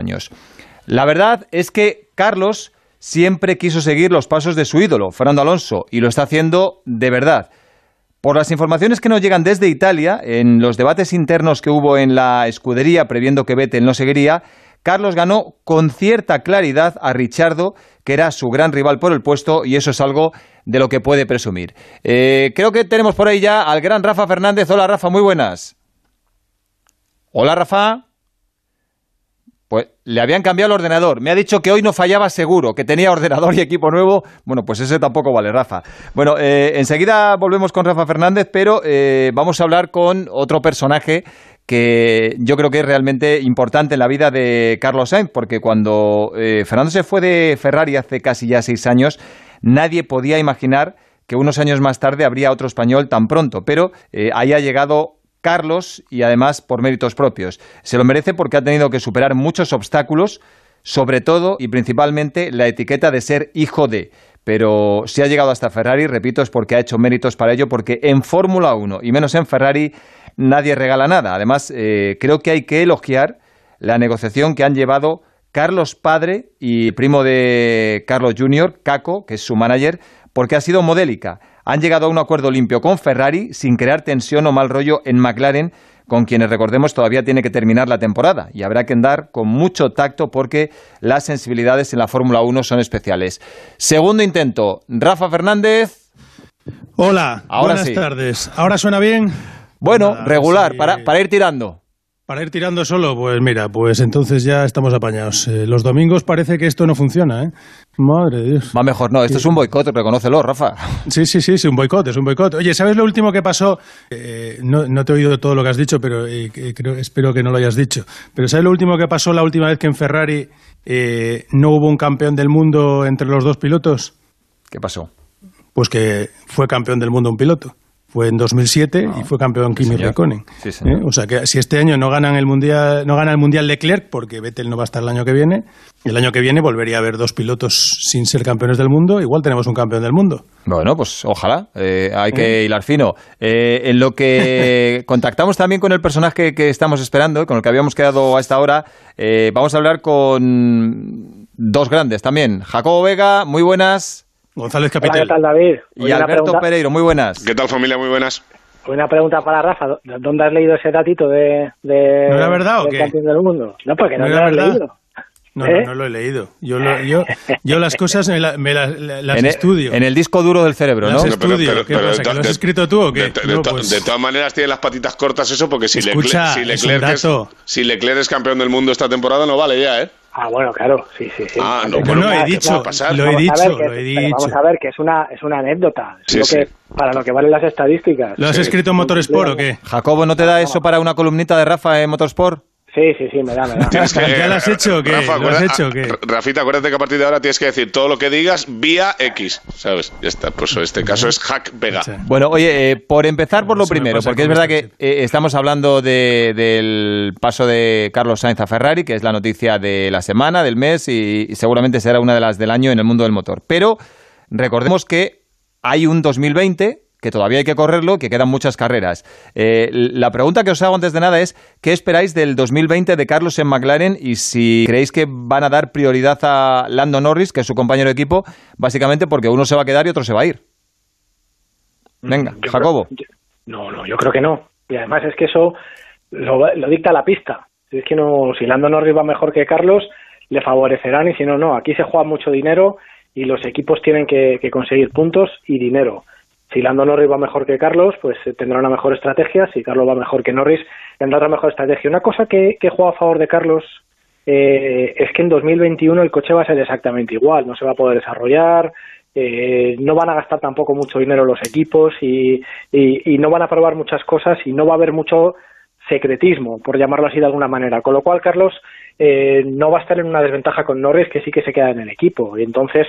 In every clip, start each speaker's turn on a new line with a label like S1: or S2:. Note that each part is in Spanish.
S1: años. La verdad es que Carlos siempre quiso seguir los pasos de su ídolo, Fernando Alonso, y lo está haciendo de verdad. Por las informaciones que nos llegan desde Italia, en los debates internos que hubo en la escudería previendo que Vettel no seguiría, Carlos ganó con cierta claridad a Richardo, que era su gran rival por el puesto, y eso es algo de lo que puede presumir. Eh, creo que tenemos por ahí ya al gran Rafa Fernández. Hola Rafa, muy buenas. Hola Rafa. Pues le habían cambiado el ordenador. Me ha dicho que hoy no fallaba seguro, que tenía ordenador y equipo nuevo. Bueno, pues ese tampoco vale, Rafa. Bueno, eh, enseguida volvemos con Rafa Fernández, pero eh, vamos a hablar con otro personaje que yo creo que es realmente importante en la vida de Carlos Sainz, porque cuando eh, Fernando se fue de Ferrari hace casi ya seis años, nadie podía imaginar que unos años más tarde habría otro español tan pronto, pero ahí ha llegado Carlos y además por méritos propios. Se lo merece porque ha tenido que superar muchos obstáculos, sobre todo y principalmente la etiqueta de ser hijo de. Pero si ha llegado hasta Ferrari, repito, es porque ha hecho méritos para ello, porque en Fórmula 1 y menos en Ferrari nadie regala nada. Además, eh, creo que hay que elogiar la negociación que han llevado Carlos padre y primo de Carlos Jr., Caco, que es su manager, porque ha sido modélica han llegado a un acuerdo limpio con Ferrari sin crear tensión o mal rollo en McLaren, con quienes recordemos todavía tiene que terminar la temporada y habrá que andar con mucho tacto porque las sensibilidades en la Fórmula 1 son especiales. Segundo intento, Rafa Fernández.
S2: Hola, Ahora buenas tardes. ¿Ahora suena bien?
S1: Bueno, regular, para, para ir tirando.
S2: Para ir tirando solo, pues mira, pues entonces ya estamos apañados. Eh, los domingos parece que esto no funciona, ¿eh? Madre de Dios.
S1: Va mejor, no, esto es un boicot, reconócelo, Rafa.
S2: Sí, sí, sí, es un boicot, es un boicot. Oye, ¿sabes lo último que pasó? Eh, no, no, te he oído todo lo que has dicho, pero eh, creo, espero que no lo hayas dicho. Pero ¿sabes lo último que pasó la última vez que en Ferrari no hubo un campeón del mundo entre los dos pilotos?
S1: ¿Qué pasó?
S2: Pues que fue campeón del mundo un piloto fue en 2007 y ah, fue campeón Kimi Raikkonen. ¿eh? O sea que si este año no ganan el mundial, no gana el mundial Leclerc porque Vettel no va a estar el año que viene, el año que viene volvería a haber dos pilotos sin ser campeones del mundo. Igual tenemos un campeón del mundo.
S1: Bueno, pues ojalá. Eh, hay que ¿Eh? hilar fino. en lo que contactamos también con el personaje que estamos esperando, con el que habíamos quedado a esta hora, vamos a hablar con dos grandes también. Jacobo Vega, muy buenas.
S2: González Capital.
S3: ¿qué tal, David?
S1: y Alberto Pereiro, muy buenas.
S4: ¿Qué tal, familia? Muy buenas.
S3: Una pregunta para Rafa. ¿Dónde has leído ese datito de, de
S2: ¿No era verdad o qué?
S3: campeón del mundo? No, porque no,
S2: ¿No
S3: lo has leído.
S2: No, no, ¿Eh? no, lo he leído. Yo, yo, yo las cosas me, las
S1: en
S2: estudio.
S1: en el disco duro del cerebro, ¿no?
S2: Las estudio. ¿Qué pasa? ¿Que lo has escrito tú o qué?
S4: De, pues todas maneras tiene las patitas cortas eso, porque si,
S2: Escucha,
S4: si, Leclerc es, si Leclerc es campeón del mundo esta temporada no vale ya, ¿eh?
S3: Ah, bueno, claro, sí, sí, sí.
S4: Ah,
S2: no, bueno, he dicho, lo he dicho, lo he dicho.
S3: Vamos a ver que es una, es una anécdota, sí, sí. que para lo que valen las estadísticas.
S2: ¿Lo has escrito en Motorsport o qué?
S1: Jacobo, ¿no te da eso para una columnita de Rafa en Motorsport?
S3: Sí, sí, sí, me da, me da.
S2: ¿Tienes que, ¿Ya lo has hecho o qué?
S4: Rafa,
S2: ¿Lo has hecho o qué?
S4: Rafita, acuérdate que a partir de ahora tienes que decir todo lo que digas vía X, ¿sabes? Ya está, pues este caso es hack Vega.
S1: Bueno, oye, eh, por empezar por lo primero, porque es verdad que eh, estamos hablando de, del paso de Carlos Sainz a Ferrari, que es la noticia de la semana, del mes y, y seguramente será una de las del año en el mundo del motor. Pero recordemos que hay un 2020 que todavía hay que correrlo, que quedan muchas carreras. Eh, la pregunta que os hago antes de nada es, ¿qué esperáis del 2020 de Carlos en McLaren y si creéis que van a dar prioridad a Lando Norris, que es su compañero de equipo, básicamente porque uno se va a quedar y otro se va a ir? Venga, Jacobo.
S3: no, no, yo creo que no. Y además es que eso lo, lo dicta la pista. Es que no, si Lando Norris va mejor que Carlos, le favorecerán y si no, no. Aquí se juega mucho dinero y los equipos tienen que conseguir puntos y dinero. Si Lando Norris va mejor que Carlos, pues eh, tendrá una mejor estrategia. Si Carlos va mejor que Norris, tendrá otra mejor estrategia. Una cosa que, juega a favor de Carlos eh, es que en 2021 el coche va a ser exactamente igual. No se va a poder desarrollar, eh, no van a gastar tampoco mucho dinero los equipos y, no van a probar muchas cosas y no va a haber mucho secretismo, por llamarlo así de alguna manera. Con lo cual, Carlos no va a estar en una desventaja con Norris, que sí que se queda en el equipo. Y entonces,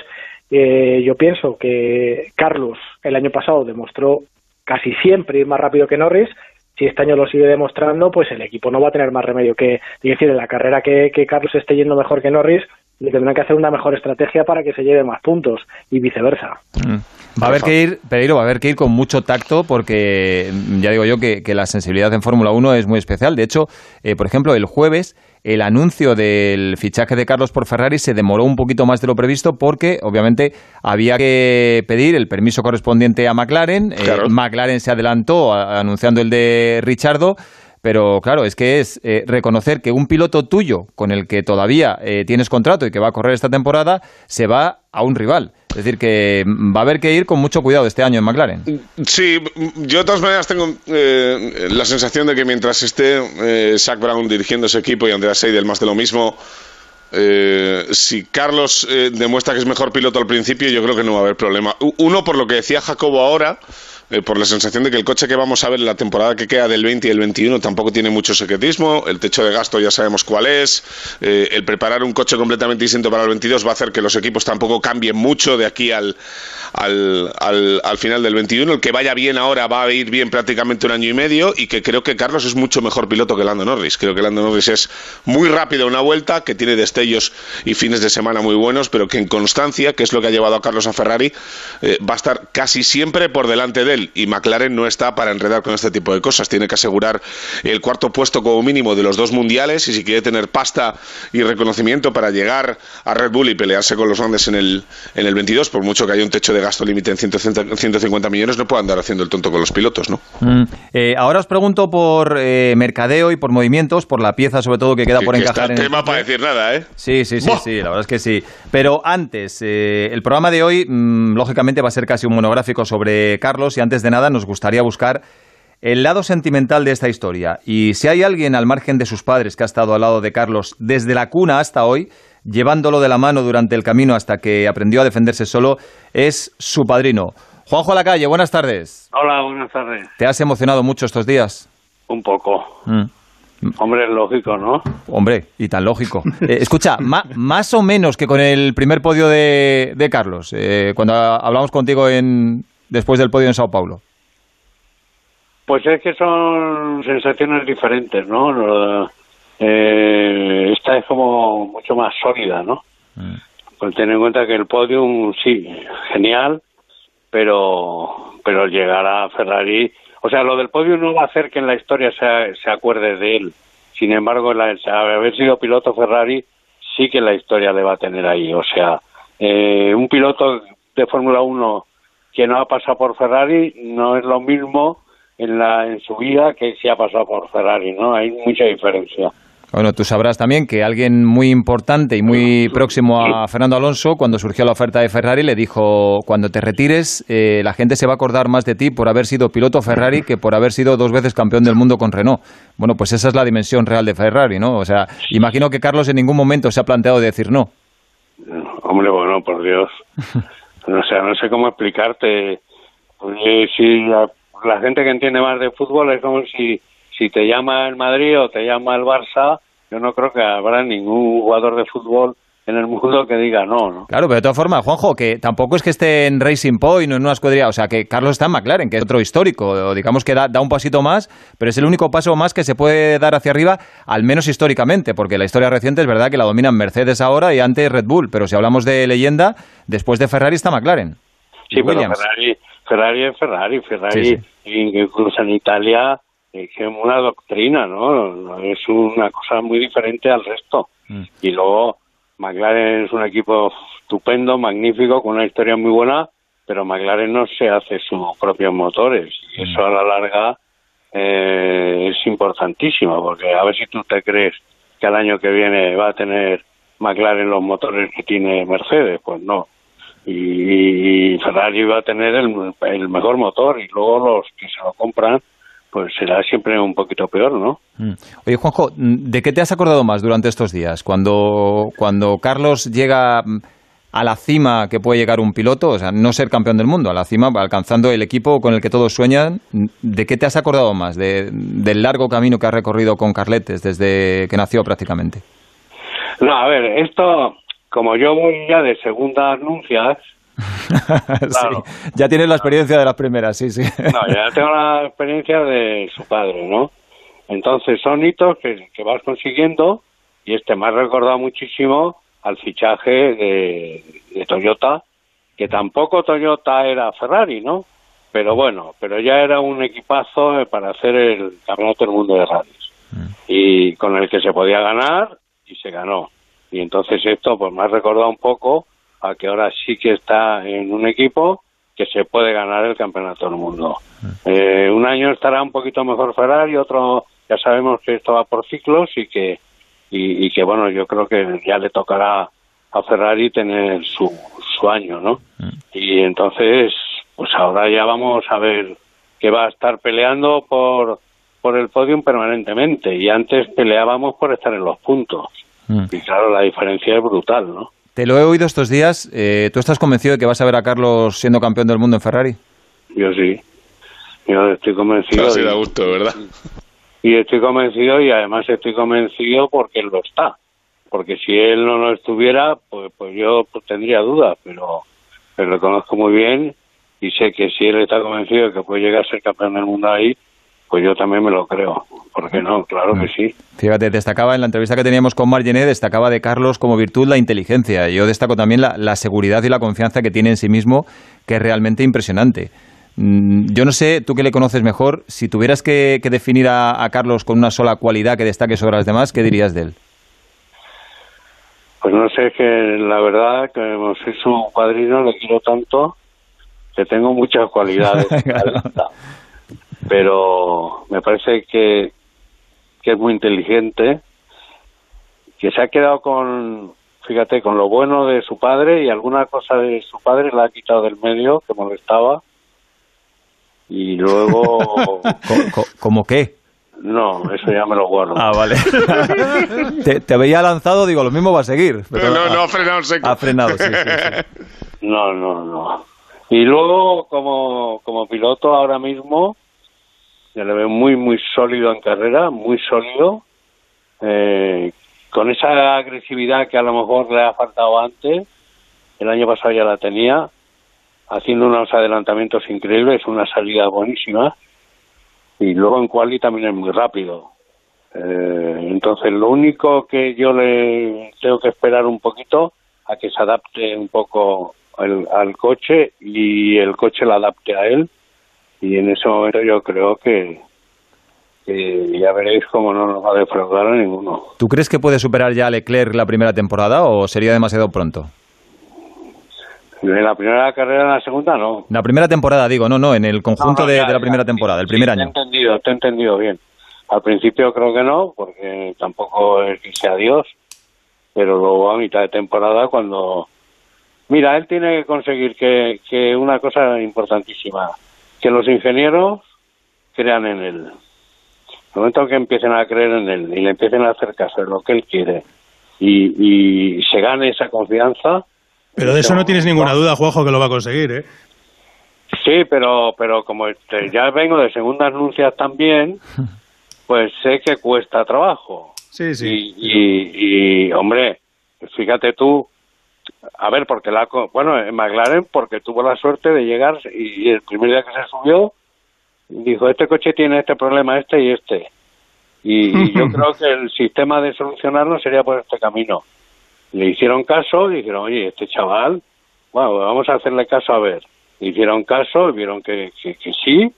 S3: eh, yo pienso que Carlos el año pasado demostró casi siempre ir más rápido que Norris. Si este año lo sigue demostrando, pues el equipo no va a tener más remedio que, decir, en la carrera que, Carlos esté yendo mejor que Norris, le tendrán que hacer una mejor estrategia para que se lleve más puntos y viceversa.
S1: Mm. Va a haber que ir, Pereiro, va a haber que ir con mucho tacto porque ya digo yo que, la sensibilidad en Fórmula 1 es muy especial. De hecho, eh, por ejemplo, el jueves el anuncio del fichaje de Carlos por Ferrari se demoró un poquito más de lo previsto porque obviamente había que pedir el permiso correspondiente a McLaren. Eh, McLaren se adelantó anunciando el de Richardo. Pero claro, es que es eh, reconocer que un piloto tuyo con el que todavía eh, tienes contrato y que va a correr esta temporada se va a un rival. Es decir, que va a haber que ir con mucho cuidado este año en McLaren.
S4: Sí, yo de todas maneras tengo eh, la sensación de que mientras esté Zach Brown dirigiendo ese equipo y Andreas Seidel más de lo mismo, si Carlos demuestra que es mejor piloto al principio, yo creo que no va a haber problema. Uno, por lo que decía Jacobo ahora, eh, por la sensación de que el coche que vamos a ver en la temporada que queda del 20 y el 21 tampoco tiene mucho secretismo, el techo de gasto ya sabemos cuál es, eh, el preparar un coche completamente distinto para el 22 va a hacer que los equipos tampoco cambien mucho de aquí al, al, al, final del 21, el que vaya bien ahora va a ir bien prácticamente un año y medio y que creo que Carlos es mucho mejor piloto que Lando Norris, creo que Lando Norris es muy rápido una vuelta, que tiene destellos y fines de semana muy buenos, pero que en constancia, que es lo que ha llevado a Carlos a Ferrari, eh, va a estar casi siempre por delante de él y McLaren no está para enredar con este tipo de cosas. Tiene que asegurar el cuarto puesto como mínimo de los dos mundiales y si quiere tener pasta y reconocimiento para llegar a Red Bull y pelearse con los grandes en el, en el 22, por mucho que haya un techo de gasto límite en 150 millones, no puede andar haciendo el tonto con los pilotos, ¿no?
S1: Mm. Eh, ahora os pregunto por eh, mercadeo y por movimientos, por la pieza sobre todo que queda por encajar.
S4: en el tema para decir nada, ¿eh?
S1: Sí, sí, sí, sí, la verdad es que sí. Pero antes, eh, el programa de hoy, mm, lógicamente, va a ser casi un monográfico sobre Carlos y antes de nada nos gustaría buscar el lado sentimental de esta historia. Y si hay alguien al margen de sus padres que ha estado al lado de Carlos desde la cuna hasta hoy, llevándolo de la mano durante el camino hasta que aprendió a defenderse solo, es su padrino. Juanjo a la calle, buenas tardes.
S5: Hola, buenas tardes.
S1: ¿Te has emocionado mucho estos días?
S5: Un poco. Mm. Hombre, es lógico, ¿no?
S1: Hombre, y tan lógico. Eh, escucha, más o menos que con el primer podio de, Carlos, eh, cuando hablamos contigo en, después del podio en Sao Paulo.
S5: Pues es que son sensaciones diferentes, ¿no? Eh, esta es como mucho más sólida, ¿no? Mm. Pues ten en cuenta que el podium, sí, genial, pero, pero llegar a Ferrari o sea, lo del podio no va a hacer que en la historia se, se acuerde de él. Sin embargo, la, haber sido piloto Ferrari sí que la historia le va a tener ahí. O sea, eh, un piloto de Fórmula 1 que no ha pasado por Ferrari no es lo mismo en, la, en su vida que si ha pasado por Ferrari, ¿no? Hay mucha diferencia.
S1: Bueno, tú sabrás también que alguien muy importante y muy próximo a Fernando Alonso, cuando surgió la oferta de Ferrari, le dijo, cuando te retires, eh, la gente se va a acordar más de ti por haber sido piloto Ferrari que por haber sido dos veces campeón del mundo con Renault. Bueno, pues esa es la dimensión real de Ferrari, ¿no? O sea, imagino que Carlos en ningún momento se ha planteado decir no.
S5: Hombre, bueno, por Dios. O sea, no sé cómo explicarte. si la gente que entiende más de fútbol es como si si te llama el Madrid o te llama el Barça, yo no creo que habrá ningún jugador de fútbol en el mundo que diga no, ¿no?
S1: Claro, pero de todas formas, Juanjo, que tampoco es que esté en Racing Point o en una escudería, o sea, que Carlos está en McLaren, que es otro histórico, digamos que da, un pasito más, pero es el único paso más que se puede dar hacia arriba, al menos históricamente, porque la historia reciente es verdad que la dominan Mercedes ahora y antes Red Bull, pero si hablamos de leyenda, después de Ferrari está McLaren.
S5: Sí, pero Ferrari, Ferrari es Ferrari, Ferrari, incluso en Italia es una doctrina, ¿no? Es una cosa muy diferente al resto. Mm. Y luego McLaren es un equipo estupendo, magnífico, con una historia muy buena, pero McLaren no se hace sus propios motores. Y eso mm. a la larga eh, es importantísimo, porque a ver si tú te crees que el año que viene va a tener McLaren los motores que tiene Mercedes, pues no. Y, Ferrari va a tener el, el mejor motor y luego los que se lo compran pues será siempre un poquito peor, ¿no?
S1: Mm. Oye, Juanjo, ¿de qué te has acordado más durante estos días? Cuando, cuando Carlos llega mm, a la cima que puede llegar un piloto, o sea, no ser campeón del mundo, a la cima, alcanzando el equipo con el que todos sueñan, ¿de qué te has acordado más? del largo camino que has recorrido con Carletes desde que nació prácticamente.
S5: No, a ver, esto, como yo voy ya de segunda anuncias,
S1: Ya tienes la experiencia de las primeras, sí, sí.
S5: No, ya tengo la experiencia de su padre, ¿no? Entonces son hitos que, vas consiguiendo y este me ha recordado muchísimo al fichaje de, Toyota, que tampoco Toyota era Ferrari, ¿no? Pero bueno, pero ya era un equipazo para hacer el campeonato del mundo de rallies. y con el que se podía ganar y se ganó. Y entonces esto pues me ha recordado un poco a que ahora sí que está en un equipo que se puede ganar el campeonato del mundo. Eh, un año estará un poquito mejor Ferrari, otro ya sabemos que esto va por ciclos y que y, que bueno yo creo que ya le tocará a Ferrari tener su, su año, ¿no? Y entonces pues ahora ya vamos a ver que va a estar peleando por por el podium permanentemente y antes peleábamos por estar en los puntos. Y claro, la diferencia es brutal, ¿no?
S1: Te lo he oído estos días. Eh, ¿Tú estás convencido de que vas a ver a Carlos siendo campeón del mundo en Ferrari?
S5: Yo sí. Yo estoy convencido.
S4: No, da gusto, ¿verdad?
S5: Y estoy convencido y además estoy convencido porque él lo está. Porque si él no lo estuviera, pues, pues yo pues, tendría dudas, pero, pero lo conozco muy bien y sé que si él está convencido de que puede llegar a ser campeón del mundo ahí, pues yo también me lo creo. ¿Por qué no? Claro que sí.
S1: Fíjate, destacaba en la entrevista que teníamos con Margené, destacaba de Carlos como virtud la inteligencia. Yo destaco también la, seguridad y la confianza que tiene en sí mismo, que es realmente impresionante. Mm, yo no sé, tú que le conoces mejor, si tuvieras que, definir a, Carlos con una sola cualidad que destaque sobre las demás, ¿qué dirías de él?
S5: Pues no sé, que la verdad, que soy su padrino, le quiero tanto, que tengo muchas cualidades. pero me parece que, que es muy inteligente, que se ha quedado con, fíjate, con lo bueno de su padre y alguna cosa de su padre la ha quitado del medio que molestaba. Y luego...
S1: ¿Cómo qué?
S5: No, eso ya me lo guardo.
S1: Ah, vale. te, había lanzado, digo, lo mismo va a seguir.
S4: Pero no, no, ha frenado seco.
S1: Ha frenado, sí, sí,
S5: No, no, no. Y luego, como, como piloto ahora mismo, ya le veo muy, muy sólido en carrera, muy sólido, eh, con esa agresividad que a lo mejor le ha faltado antes, el año pasado ya la tenía, haciendo unos adelantamientos increíbles, una salida buenísima, y luego en quali también es muy rápido. Eh, entonces, lo único que yo le tengo que esperar un poquito a que se adapte un poco al coche y el coche la adapte a él y en ese momento yo creo que, ya veréis cómo no nos va a defraudar a ninguno.
S1: ¿Tú crees que puede superar ya a Leclerc la primera temporada o sería demasiado pronto?
S5: En la primera carrera, en la segunda, no.
S1: La primera temporada, digo, no, no, en el conjunto de, la primera temporada, el primer año.
S5: Te he entendido, te he entendido bien. Al principio creo que no, porque tampoco es que sea Dios, pero luego a mitad de temporada, cuando. Mira, él tiene que conseguir que, que una cosa importantísima, que los ingenieros crean en él. En el momento que empiecen a creer en él y le empiecen a hacer caso de lo que él quiere y, se gane esa confianza.
S2: Pero de eso no tienes ninguna duda, Juanjo, que lo va a conseguir, ¿eh?
S5: Sí, pero, pero como este, ya vengo de segundas anuncias también, pues sé que cuesta trabajo.
S2: Sí, sí.
S5: Y, y hombre, fíjate tú, a ver, porque la, bueno, en McLaren porque tuvo la suerte de llegar y, el primer día que se subió dijo, este coche tiene este problema, este y este. Y, yo creo que el sistema de solucionarlo sería por este camino. Le hicieron caso y dijeron, oye, este chaval, bueno, vamos a hacerle caso a ver. Hicieron caso y vieron que, que, sí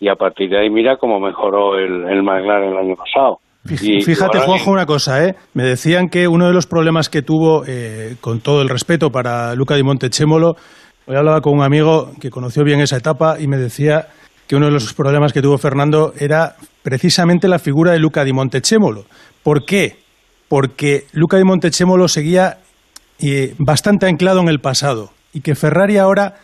S5: y a partir de ahí mira cómo mejoró el, el McLaren el año pasado.
S2: Fíjate, Juanjo, una cosa, ¿eh? Me decían que uno de los problemas que tuvo, eh, con todo el respeto para Luca di Montechemolo, hoy hablaba con un amigo que conoció bien esa etapa y me decía que uno de los problemas que tuvo Fernando era precisamente la figura de Luca di Montechemolo. ¿Por qué? Porque Luca di Montechemolo seguía eh, bastante anclado en el pasado y que Ferrari ahora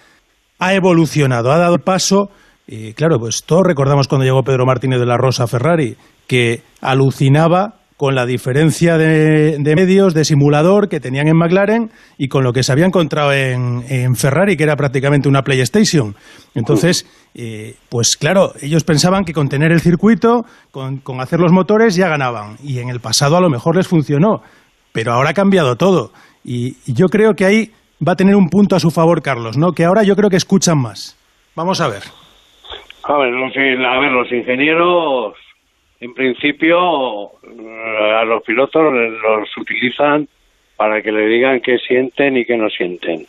S2: ha evolucionado, ha dado paso. Y claro, pues todos recordamos cuando llegó Pedro Martínez de la Rosa a Ferrari que alucinaba con la diferencia de, medios, de simulador que tenían en McLaren y con lo que se había encontrado en, Ferrari, que era prácticamente una PlayStation. Entonces, eh, pues claro, ellos pensaban que con tener el circuito, con, hacer los motores, ya ganaban. Y en el pasado a lo mejor les funcionó, pero ahora ha cambiado todo. Y, yo creo que ahí va a tener un punto a su favor, Carlos, ¿no? Que ahora yo creo que escuchan más. Vamos a ver.
S5: A ver, a ver, los ingenieros en principio eh, a los pilotos los utilizan para que le digan qué sienten y qué no sienten.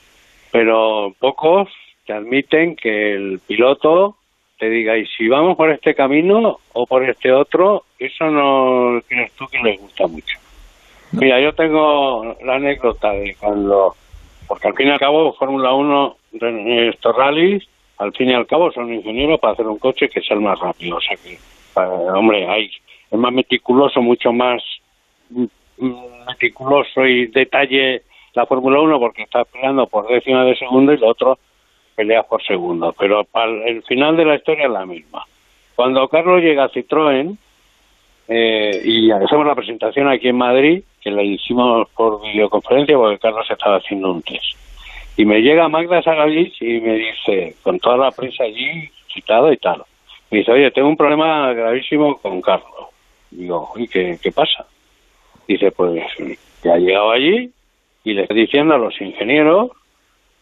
S5: Pero pocos te admiten que el piloto te diga, y si vamos por este camino o por este otro, eso no crees tú que les gusta mucho. Mira, yo tengo la anécdota de cuando, porque al fin y al cabo Fórmula 1, estos rallies, al fin y al cabo son ingenieros para hacer un coche que sea el más rápido. O sea que, hombre, hay, es más meticuloso, mucho más mm, meticuloso y detalle la Fórmula 1 porque está peleando por décimas de segundo y el otro pelea por segundo. Pero para el final de la historia es la misma. Cuando Carlos llega a Citroën eh, y hacemos la presentación aquí en Madrid, que la hicimos por videoconferencia porque Carlos estaba haciendo un test. Y me llega Magda Sagalich y me dice, con toda la prensa allí citada y tal, me dice, oye, tengo un problema gravísimo con Carlos. Digo, ¿y qué, qué pasa? Dice, pues ya ha llegado allí y le está diciendo a los ingenieros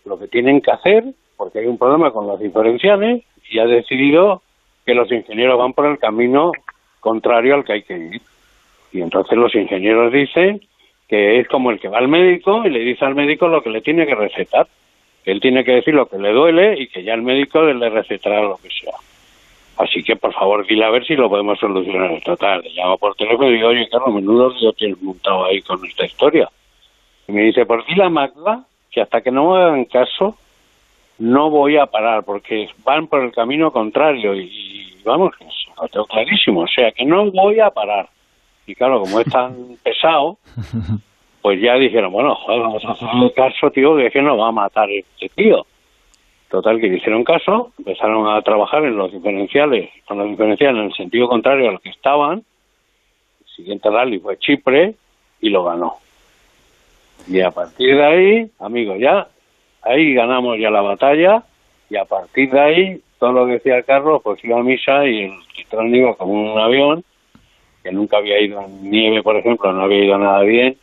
S5: lo que tienen que hacer porque hay un problema con las diferenciales y ha decidido que los ingenieros van por el camino contrario al que hay que ir. Y entonces los ingenieros dicen que es como el que va al médico y le dice al médico lo que le tiene que recetar. Él tiene que decir lo que le duele y que ya el médico le recetará lo que sea. Así que, por favor, dile a ver si lo podemos solucionar. Total, le llamo por teléfono y digo, oye, Carlos, menudo lo tienes montado ahí con esta historia. Y me dice, por dile a Magda que hasta que no me hagan caso, no voy a parar, porque van por el camino contrario y, vamos, lo tengo clarísimo, o sea que no voy a parar. Y claro, como es tan pesado, pues ya dijeron, bueno, joder, vamos a hacerle caso, tío, que es que nos va a matar este tío. Total, que le hicieron caso, empezaron a trabajar en los diferenciales, con los diferenciales en el sentido contrario a lo que estaban. El siguiente rally fue Chipre y lo ganó. Y a partir de ahí, amigos, ya ahí ganamos ya la batalla y a partir de ahí todo lo que decía Carlos pues iba a misa y el Citrón iba como un avión que nunca había ido en nieve por ejemplo no había ido nada bien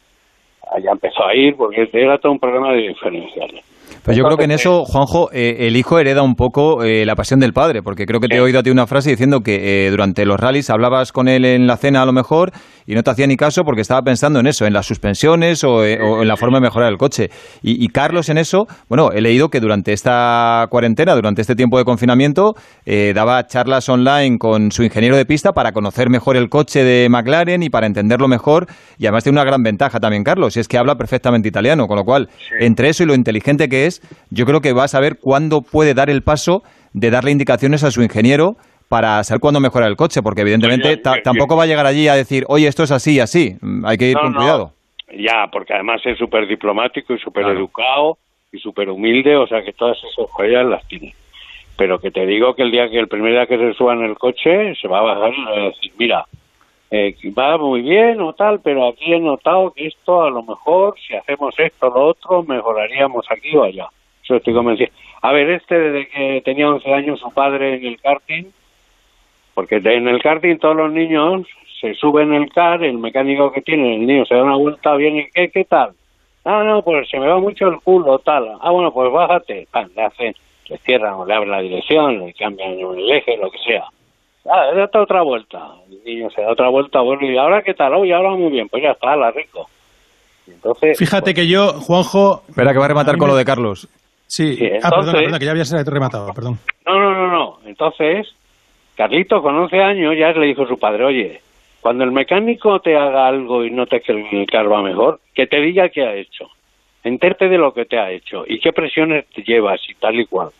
S5: allá empezó a ir porque era todo un problema de diferenciales
S1: pues yo creo que en eso, Juanjo, eh, el hijo hereda un poco eh, la pasión del padre, porque creo que te he oído a ti una frase diciendo que eh, durante los rallies hablabas con él en la cena a lo mejor y no te hacía ni caso porque estaba pensando en eso, en las suspensiones o, en la forma de mejorar el coche. Y, Carlos en eso, bueno, he leído que durante esta cuarentena, durante este tiempo de confinamiento, daba charlas online con su ingeniero de pista para conocer mejor el coche de McLaren y para entenderlo mejor. Y además tiene una gran ventaja también, Carlos, y es que habla perfectamente italiano, con lo cual, entre eso y lo inteligente que es, yo creo que va a saber cuándo puede dar el paso de darle indicaciones a su ingeniero para saber cuándo mejorar el coche, porque evidentemente tampoco va a llegar allí a decir, oye, esto es así, así. Mm, hay que ir con cuidado.
S5: Ya, porque además es súper diplomático y súper educado y súper humilde, o sea que todas esas joyas las tiene. Pero que te digo que el día que el primer día que se suba en el coche se va a bajar y va a decir, mira, eh, va muy bien o tal, pero aquí he notado que esto a lo mejor, si hacemos esto o lo otro, mejoraríamos aquí o allá. Eso estoy convencido. A ver, este desde que tenía 11 años su padre en el karting, porque en el karting todos los niños se suben en el car, el mecánico que tiene, el niño se da una vuelta bien y ¿qué, qué tal? Ah, no, pues se me va mucho el culo, tal. Ah, bueno, pues bájate. le hacen, le cierran o le abren la dirección, le cambian el eje, lo que sea. Ah, da otra vuelta. El niño se da otra vuelta, bueno, ¿y ahora qué tal? Oye, ahora muy bien, pues ya está, la rico.
S2: Entonces, Fíjate pues que yo, Juanjo...
S1: Espera, que va a rematar con lo de Carlos.
S2: Sí, ah, perdona, perdona, que ya había rematado, perdón.
S5: No, no, no, no. Entonces, Carlito con 11 años ya le dijo a su padre, oye, cuando el mecánico te haga algo y no te que el carro va mejor, que te diga qué ha hecho. Enterte de lo que te ha hecho y qué presiones te llevas y tal y cual.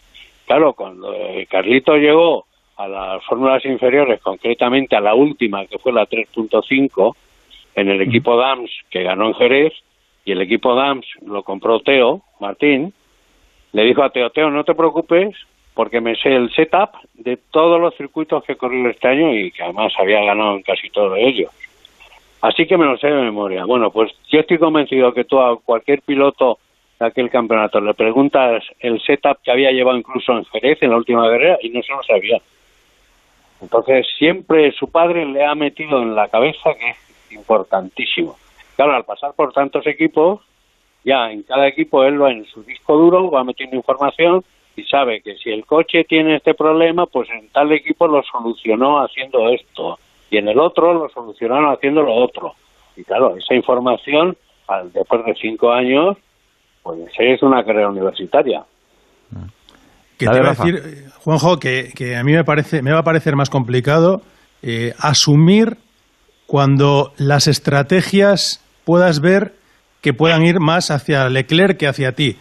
S5: Claro, cuando eh, Carlito llegó a las fórmulas inferiores, concretamente a la última, que fue la 3.5, en el equipo DAMS, que ganó en Jerez, y el equipo DAMS lo compró Teo Martín, le dijo a Teo, Teo, no te preocupes, porque me sé el setup de todos los circuitos que corrió este año y que además había ganado en casi todos ellos. Así que me lo sé de memoria. Bueno, pues yo estoy convencido que tú a cualquier piloto de aquel campeonato le preguntas el setup que había llevado incluso en Jerez en la última carrera y no se lo sabía. Entonces siempre su padre le ha metido en la cabeza que es importantísimo. Claro, al pasar por tantos equipos, ya en cada equipo él va en su disco duro, va metiendo información y sabe que si el coche tiene este problema, pues en tal equipo lo solucionó haciendo esto y en el otro lo solucionaron haciendo lo otro. Y claro, esa información, al, después de cinco años, pues es una carrera universitaria.
S2: Que te iba a decir, Juanjo, que, que, a mí me, parece, me va a parecer más complicado eh, asumir cuando las estrategias puedas ver que puedan ir más hacia Leclerc que hacia ti.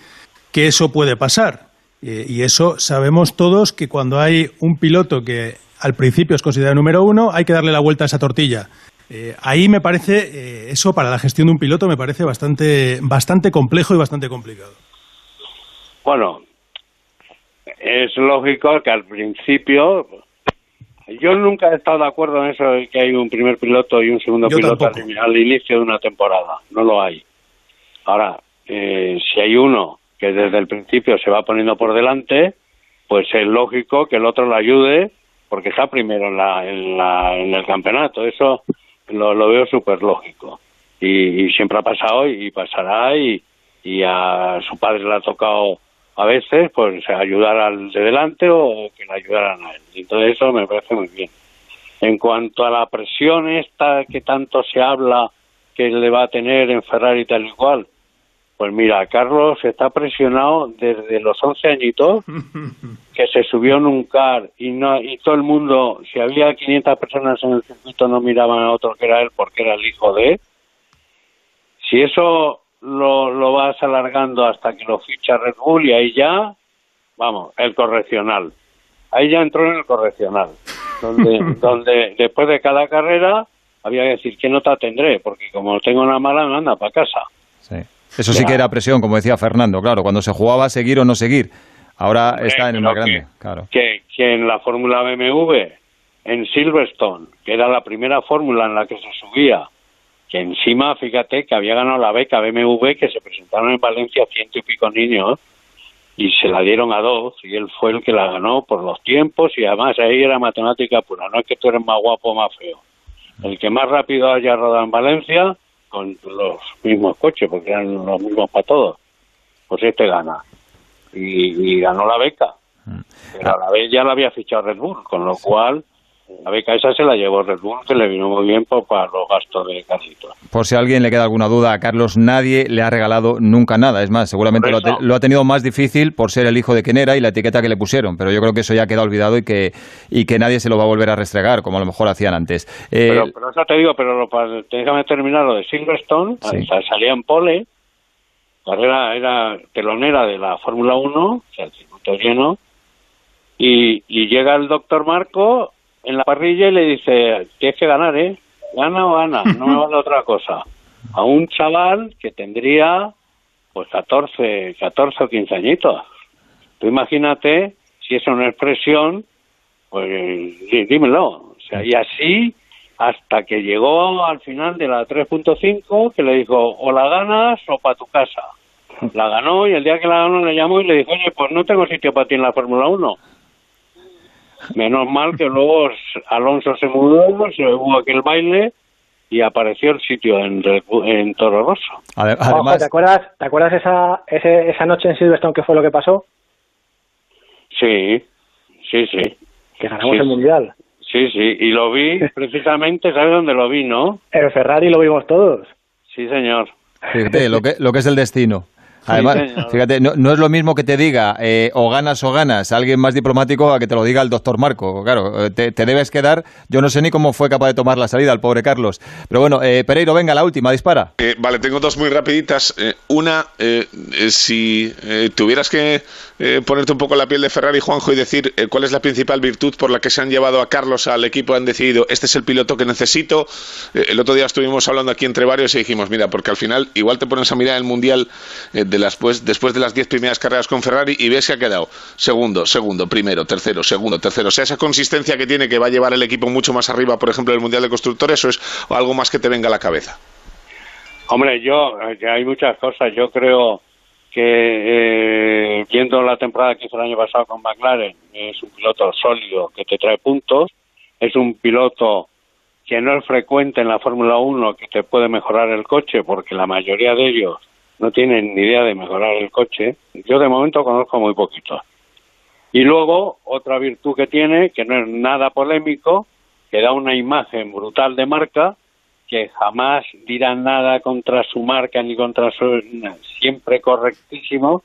S2: Que eso puede pasar. Eh, y eso sabemos todos que cuando hay un piloto que al principio es considerado número uno, hay que darle la vuelta a esa tortilla. Eh, ahí me parece, eh, eso para la gestión de un piloto me parece bastante, bastante complejo y bastante complicado.
S5: Bueno, es lógico que al principio, yo nunca he estado de acuerdo en eso de que hay un primer piloto y un segundo piloto al, inicio de una temporada, no lo hay. Ahora, si hay uno que desde el principio se va poniendo por delante, pues es lógico que el otro lo ayude porque está primero en, la, en, la, en el campeonato. Eso lo, lo veo súper lógico. Y, siempre ha pasado y, pasará y, y a su padre le ha tocado a veces pues ayudar al de delante o que le ayudaran a él. Entonces eso me parece muy bien. En cuanto a la presión esta que tanto se habla que le va a tener en Ferrari tal y cual, pues mira, Carlos está presionado desde los 11 añitos, que se subió en un car y, no, y todo el mundo, si había 500 personas en el circuito, no miraban a otro que era él porque era el hijo de Si eso lo, lo vas alargando hasta que lo ficha Red Bull y ahí ya, vamos, el correccional. Ahí ya entró en el correccional, donde, donde después de cada carrera había que decir qué nota tendré, porque como tengo una mala, me anda para casa.
S1: Sí. Eso sí que era presión, como decía Fernando, claro, cuando se jugaba seguir o no seguir. Ahora está en el más grande, claro.
S5: Que, que en la Fórmula BMW, en Silverstone, que era la primera fórmula en la que se subía, que encima, fíjate, que había ganado la beca BMW, que se presentaron en Valencia ciento y pico niños, y se la dieron a dos, y él fue el que la ganó por los tiempos, y además ahí era matemática pura, no es que tú eres más guapo o más feo. El que más rápido haya rodado en Valencia con los mismos coches, porque eran los mismos para todos, pues este gana. Y, ganó la beca. Mm. Pero a la vez ya la había fichado Red Bull, con lo cual la beca esa se la llevó Red Bull, que le vino muy bien para los gastos de Carlitos.
S1: Por si a alguien le queda alguna duda, a Carlos nadie le ha regalado nunca nada. Es más, seguramente lo ha, tenido más difícil por ser el hijo de quien era y la etiqueta que le pusieron. Pero yo creo que eso ya queda olvidado y que, y que nadie se lo va a volver a restregar, como a lo mejor hacían antes.
S5: Eh, pero, eso te digo, pero lo, déjame terminar lo de Silverstone. Salía en pole, carrera era telonera de la Fórmula 1, o sea, el circuito lleno. Y, y llega el doctor Marco en la parrilla y le dice, tienes que ganar, ¿eh? Gana o gana, no me vale otra cosa. A un chaval que tendría pues 14, 14 o 15 añitos. Tú imagínate si es una expresión, pues dímelo. O sea, y así hasta que llegó al final de la 3.5 que le dijo o la ganas o para tu casa. La ganó y el día que la ganó le llamó y le dijo, oye, pues no tengo sitio para ti en la Fórmula 1. Menos mal que luego Alonso se mudó, se hubo aquel baile y apareció el sitio en, en Toro Rosso.
S6: Además... ¿te acuerdas, ¿te acuerdas esa, esa noche en Silverstone qué fue lo que pasó?
S5: Sí, sí, sí.
S6: Que ganamos el Mundial.
S5: Sí, sí, y lo vi precisamente, ¿sabes dónde lo vi, no?
S6: En Ferrari lo vimos todos.
S5: Sí, señor.
S1: Fíjate, lo que, lo que es el destino. Además, fíjate, no, es lo mismo que te diga eh, o ganas o ganas alguien más diplomático a que te lo diga el doctor Marco. Claro, eh, te, debes quedar. Yo no sé ni cómo fue capaz de tomar la salida el pobre Carlos. Pero bueno, eh, Pereiro, venga, la última, dispara.
S4: vale, tengo dos muy rapiditas. una, si tuvieras que ponerte un poco la piel de Ferrari, Juanjo, y decir cuál es la principal virtud por la que se han llevado a Carlos al equipo, han decidido, este es el piloto que necesito. el otro día estuvimos hablando aquí entre varios y dijimos, mira, porque al final igual te pones a mirar el Mundial de las pues, después de las diez primeras carreras con Ferrari y ves que ha quedado segundo, segundo, primero, tercero, segundo, tercero. O sea, esa consistencia que tiene que va a llevar el equipo mucho más arriba, por ejemplo, del Mundial de Constructores, o es algo más que te venga a la cabeza.
S5: Hombre, yo, hay muchas cosas. Yo creo que eh, viendo la temporada que hizo el año pasado con McLaren, es un piloto sólido que te trae puntos, es un piloto que no es frecuente en la Fórmula 1 que te puede mejorar el coche, porque la mayoría de ellos no tienen ni idea de mejorar el coche. Yo de momento conozco muy poquito. Y luego, otra virtud que tiene, que no es nada polémico, que da una imagen brutal de marca, que jamás dirá nada contra su marca ni contra su... siempre correctísimo,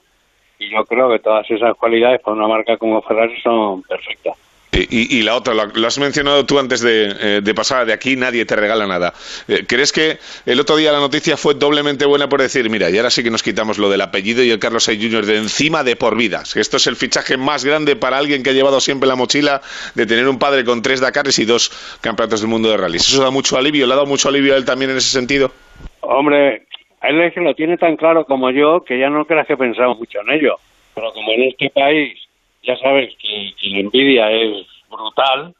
S5: y yo creo que todas esas cualidades para una marca como Ferrari son perfectas.
S4: Y, la otra, lo, has mencionado tú antes de, eh, pasar de aquí, nadie te regala nada. Eh, ¿Crees que el otro día la noticia fue doblemente buena por decir, mira, y ahora sí que nos quitamos lo del apellido y el Carlos Sainz Jr. de encima de por vidas? Esto es el fichaje más grande para alguien que ha llevado siempre la mochila de tener un padre con tres Dakares y dos campeonatos del mundo de rallies. ¿Eso da mucho alivio? ¿Le ha dado mucho alivio a él también en ese sentido?
S5: Hombre, él es que lo tiene tan claro como yo que ya no creas que pensamos mucho en ello. Pero como en este país ya sabes que, la envidia es brutal,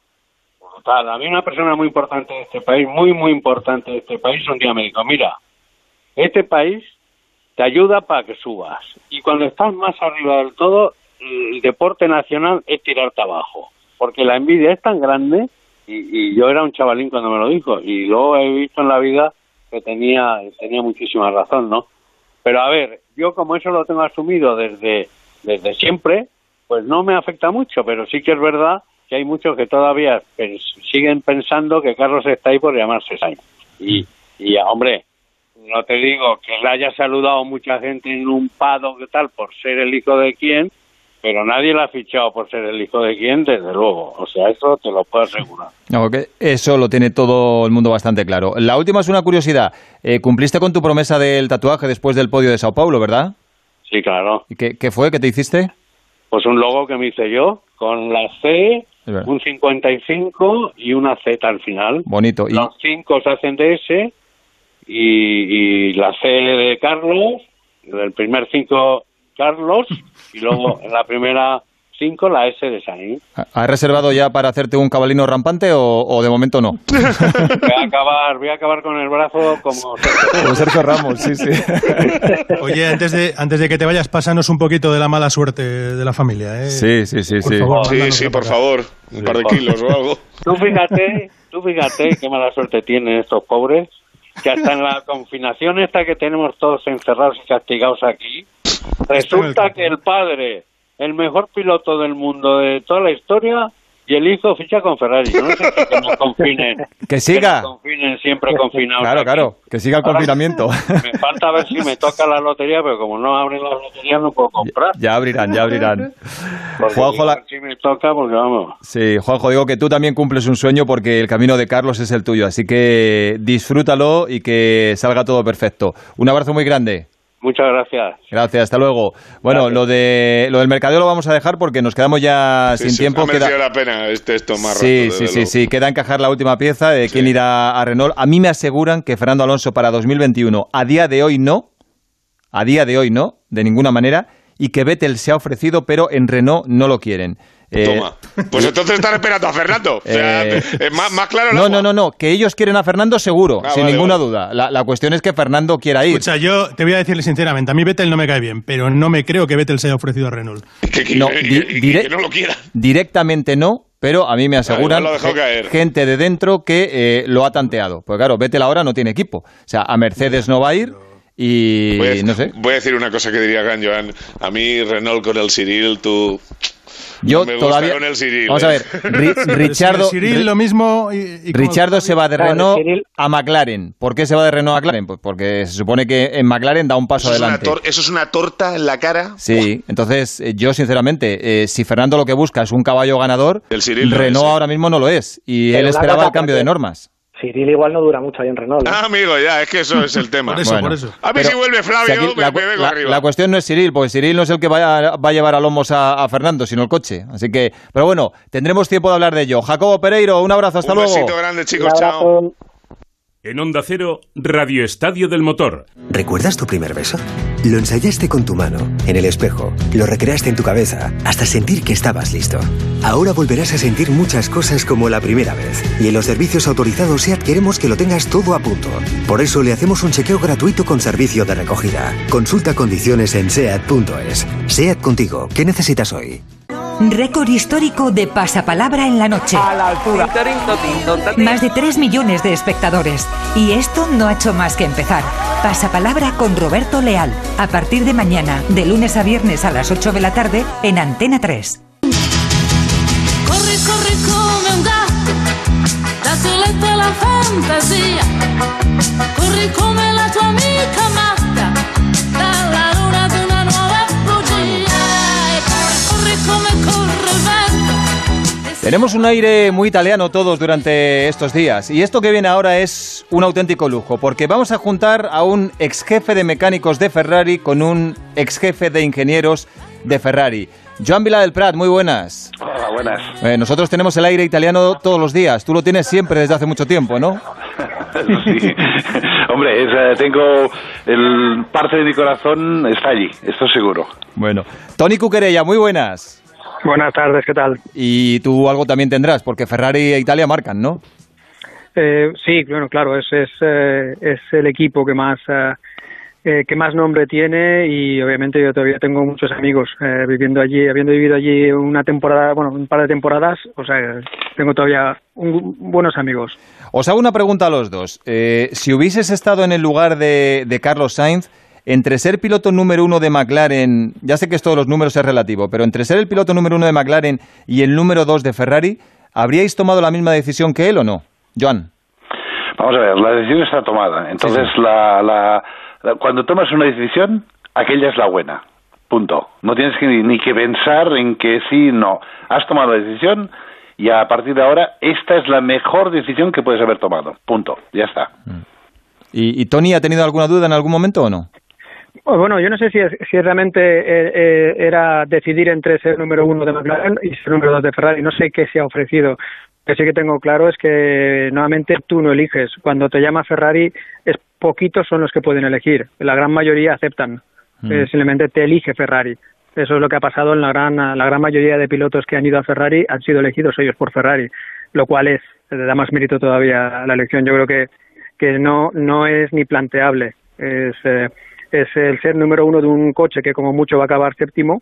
S5: brutal. A mí una persona muy importante de este país, muy, muy importante de este país, un día me dijo, mira, este país te ayuda para que subas. Y cuando estás más arriba del todo, el deporte nacional es tirarte abajo. Porque la envidia es tan grande, y, y yo era un chavalín cuando me lo dijo, y luego he visto en la vida que tenía, tenía muchísima razón, ¿no? Pero a ver, yo como eso lo tengo asumido desde, desde siempre, pues no me afecta mucho, pero sí que es verdad que hay muchos que todavía siguen pensando que Carlos está ahí por llamarse Sainz. Y, y hombre, no te digo que le haya saludado mucha gente en un pado que tal por ser el hijo de quién, pero nadie le ha fichado por ser el hijo de quién, desde luego. O sea, eso te lo puedo asegurar.
S1: No, eso lo tiene todo el mundo bastante claro. La última es una curiosidad. Eh, cumpliste con tu promesa del tatuaje después del podio de Sao Paulo, ¿verdad?
S5: Sí, claro.
S1: ¿Y qué, qué fue? ¿Qué te hiciste?
S5: Pues un logo que me hice yo, con la C, un 55 y una Z al final.
S1: Bonito.
S5: ¿Y? Los cinco se hacen de S y, y la C de Carlos, el primer cinco Carlos, y luego en la primera 5 la S de Sainz.
S1: ¿Has reservado ya para hacerte un cabalino rampante o, de momento no?
S5: Voy a acabar, voy a acabar con el brazo como Sergio,
S1: como Sergio Ramos, sí, sí.
S2: Oye, antes de, antes de que te vayas, pásanos un poquito de la mala suerte de la familia. ¿eh?
S1: Sí, sí, sí.
S4: sí, sí, sí, por favor. Un par de kilos o algo.
S5: Tú fíjate, tú fíjate qué mala suerte tienen estos pobres, que hasta en la confinación esta que tenemos todos encerrados y castigados aquí, resulta que el padre el mejor piloto del mundo de toda la historia y el hijo ficha con Ferrari. no sé si que nos confinen.
S1: Que siga.
S5: Que confinen siempre confinados.
S1: Claro, claro, que siga el confinamiento.
S5: Me falta ver si me toca la lotería, pero como no abren las loterías no puedo comprar.
S1: Ya, abrirán, ya abrirán.
S5: Juanjo, la... si me toca porque vamos.
S1: Sí, Juanjo, digo que tú también cumples un sueño porque el camino de Carlos es el tuyo, así que disfrútalo y que salga todo perfecto. Un abrazo muy grande.
S5: Muchas gracias.
S1: Gracias, hasta luego. Bueno, lo de lo del mercadeo lo vamos a dejar porque nos quedamos ya sin tiempo.
S4: Ha queda... la pena este esto más
S1: Sí, sí, sí, sí, queda encajar la última pieza de quién irá a Renault. A mí me aseguran que Fernando Alonso para 2021, a día de hoy no, a día de hoy no, de ninguna manera, y que Vettel se ha ofrecido, pero en Renault no lo quieren.
S4: Eh, Toma. Pues entonces están esperando a Fernando. O sea, eh, más, claro.
S1: No, no, no, no. Que ellos quieren a Fernando seguro, ah, sin ninguna duda. La, cuestión es que Fernando quiera ir.
S2: O sea, yo te voy a decirle sinceramente, a mí Vettel no me cae bien, pero no me creo que Vettel se haya ofrecido a Renault.
S4: Que, no, no lo quiera.
S1: Directamente no, pero a mí me aseguran gente de dentro que eh, lo ha tanteado. Pues claro, Vettel ahora no tiene equipo. O sea, a Mercedes no va a ir. Y no sé.
S4: Voy a decir una cosa que diría Gan Joan. A mí Renault con el Cyril, tú
S1: yo todavía. Vamos a ver, Richardo.
S2: lo mismo.
S1: Richardo se va de Renault a McLaren. ¿Por qué se va de Renault a McLaren? Pues porque se supone que en McLaren da un paso adelante.
S4: ¿Eso es una torta en la cara?
S1: Sí, entonces eh, yo sinceramente, eh, si Fernando lo que busca es un caballo ganador, Renault ahora mismo no lo es. Y él esperaba el cambio de normas.
S6: Cyril igual no dura mucho ahí en Renault. ¿eh?
S4: Ah, amigo, ya, es que eso es el tema.
S2: por eso, por eso.
S4: A ver si vuelve Flavio, me, vengo arriba.
S1: La cuestión no es Cyril, porque Cyril no es el que va a, llevar a lomos a, Fernando, sino el coche. Así que, pero bueno, tendremos tiempo de hablar de ello. Jacobo Pereiro, un abrazo, hasta luego.
S4: Un besito grande, chicos, chao.
S7: En Onda Cero, Radio Estadio del Motor.
S8: ¿Recuerdas tu primer beso? Lo ensayaste con tu mano, en el espejo, lo recreaste en tu cabeza, hasta sentir que estabas listo. Ahora volverás a sentir muchas cosas como la primera vez. Y en los servicios autorizados SEAT queremos que lo tengas todo a punto. Por eso le hacemos un chequeo gratuito con servicio de recogida. Consulta condiciones en SEAT.es. SEAT contigo, ¿qué necesitas hoy?
S9: Récord histórico de pasapalabra en la noche.
S10: A la altura.
S9: Más de 3 millones de espectadores. Y esto no ha hecho más que empezar. Pasapalabra con Roberto Leal. A partir de mañana, de lunes a viernes a las 8 de la tarde, en Antena 3.
S11: Corre, corre come un gatto, da la fantasía. Corri come la tua amica matta,
S1: Tenemos un aire muy italiano todos durante estos días y esto que viene ahora es un auténtico lujo porque vamos a juntar a un ex jefe de mecánicos de Ferrari con un ex jefe de ingenieros de Ferrari. Joan Vila del Prat, muy buenas.
S10: Hola, buenas.
S1: Eh, nosotros tenemos el aire italiano todos los días. Tú lo tienes siempre desde hace mucho tiempo, ¿no?
S10: sí. Hombre, eh, tengo el parte de mi corazón está allí, esto seguro.
S1: Bueno, Tony Cuquerella, muy buenas.
S6: Buenas tardes, ¿qué tal?
S1: Y tú algo también tendrás, porque Ferrari e Italia marcan, ¿no?
S6: Eh, sí, bueno, claro, es, es, eh, es el equipo que más eh, eh, que más nombre tiene y obviamente yo todavía tengo muchos amigos eh, viviendo allí, habiendo vivido allí una temporada, bueno, un par de temporadas, o sea, tengo todavía un- buenos amigos.
S1: Os hago una pregunta a los dos. Eh, si hubieses estado en el lugar de, de Carlos Sainz, entre ser piloto número uno de McLaren, ya sé que esto de los números es relativo, pero entre ser el piloto número uno de McLaren y el número dos de Ferrari, ¿habríais tomado la misma decisión que él o no? Joan.
S10: Vamos a ver, la decisión está tomada. Entonces, La, la- la- cuando tomas una decisión, aquella es la buena. Punto. No tienes que ni, ni que pensar en que sí, no. Has tomado la decisión y a partir de ahora, esta es la mejor decisión que puedes haber tomado. Punto. Ya está.
S1: ¿Y, y Tony ha tenido alguna duda en algún momento o no?
S6: Pues Bueno, yo no sé si, si realmente eh, eh, era decidir entre ser número uno de McLaren y ser número dos de Ferrari. No sé qué se ha ofrecido. Lo que sí que tengo claro es que nuevamente tú no eliges. Cuando te llama Ferrari, es poquitos son los que pueden elegir. La gran mayoría aceptan.
S12: Mm.
S6: Eh, simplemente te elige Ferrari. Eso es lo que ha pasado en la gran, la gran mayoría de pilotos que han ido a Ferrari, han sido elegidos ellos por Ferrari, lo cual es, le da más mérito todavía a la elección. Yo creo que, que no, no es ni planteable. Es, eh, es el ser número uno de un coche que como mucho va a acabar séptimo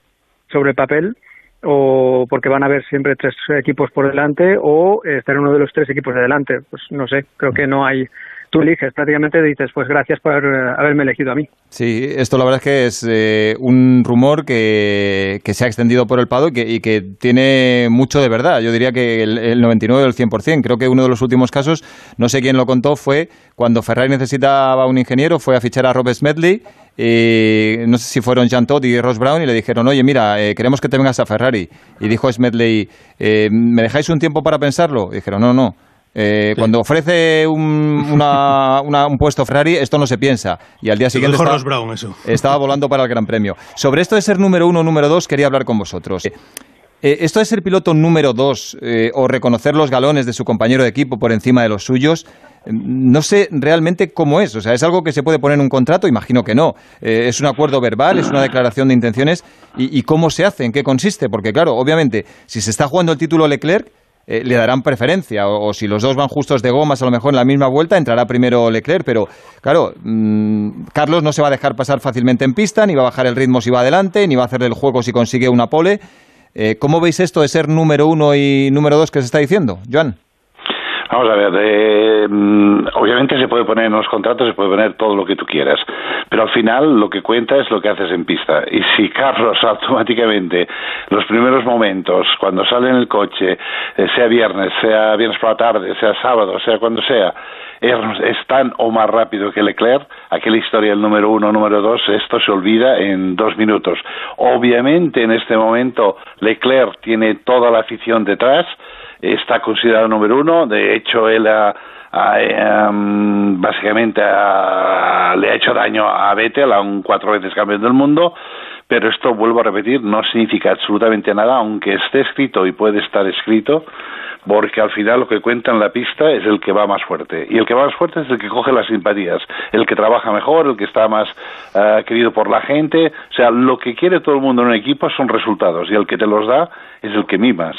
S6: sobre el papel o porque van a haber siempre tres equipos por delante o estar uno de los tres equipos de delante. Pues no sé, creo que no hay... Tú eliges, prácticamente dices, pues gracias por haber- haberme elegido a mí.
S1: Sí, esto la verdad es que es eh, un rumor que, se ha extendido por el paddock y que, y que tiene mucho de verdad. Yo diría que el, el 99 o el 100%. Creo que uno de los últimos casos, no sé quién lo contó, fue cuando Ferrari necesitaba un ingeniero, fue a fichar a Robert Smedley. eh, no sé si fueron Jean Todt y Ross Brown y le dijeron, oye, mira, eh, queremos que te vengas a Ferrari. Y dijo Smedley, eh, ¿me dejáis un tiempo para pensarlo? Y dijeron, no, no. Eh, Cuando ofrece un, una- una- un puesto Ferrari, esto no se piensa. Y al día siguiente estaba,
S2: Ross Brown, eso.
S1: estaba volando para el Gran Premio. Sobre esto de ser número uno o número dos, quería hablar con vosotros. Eh, eh, esto de ser piloto número dos eh, o reconocer los galones de su compañero de equipo por encima de los suyos, eh, no sé realmente cómo es. O sea, ¿es algo que se puede poner en un contrato? Imagino que no. Eh, ¿Es un acuerdo verbal? ¿Es una declaración de intenciones? ¿Y, y cómo se hace? ¿En qué consiste? Porque, claro, obviamente, si se está jugando el título Leclerc, eh, le darán preferencia. O, si los dos van justos de gomas, a lo mejor en la misma vuelta entrará primero Leclerc. Pero, claro, mm, Carlos no se va a dejar pasar fácilmente en pista, ni va a bajar el ritmo si va adelante, ni va a hacerle el juego si consigue una pole. Eh, ¿Cómo veis esto de ser número uno y número dos que se está diciendo, Joan?
S10: Vamos a ver, eh, mm, obviamente se puede poner en los contratos, se puede poner todo lo que tú quieras, pero al final lo que cuenta es lo que haces en pista. Y si Carlos automáticamente, los primeros momentos, cuando sale en el coche, eh, sea viernes, sea viernes por la tarde, sea sábado, sea cuando sea, es, es tan o más rápido que Leclerc, aquella historia del número uno, número dos, esto se olvida en dos minutos. Obviamente en este momento Leclerc tiene toda la afición detrás, está considerado número uno. De hecho, él ha, em, básicamente ha- le ha hecho daño a Vettel, a un cuatro veces campeón del mundo. Pero esto, vuelvo a repetir, no significa absolutamente nada, aunque esté escrito y puede estar escrito, porque al final lo que cuenta en la pista es el que va más fuerte. Y el que va más fuerte es el que coge las simpatías, el que trabaja mejor, el que está más eh, querido por la gente. O sea, lo que quiere todo el mundo en un equipo son resultados, y el que te los da es el que mimas.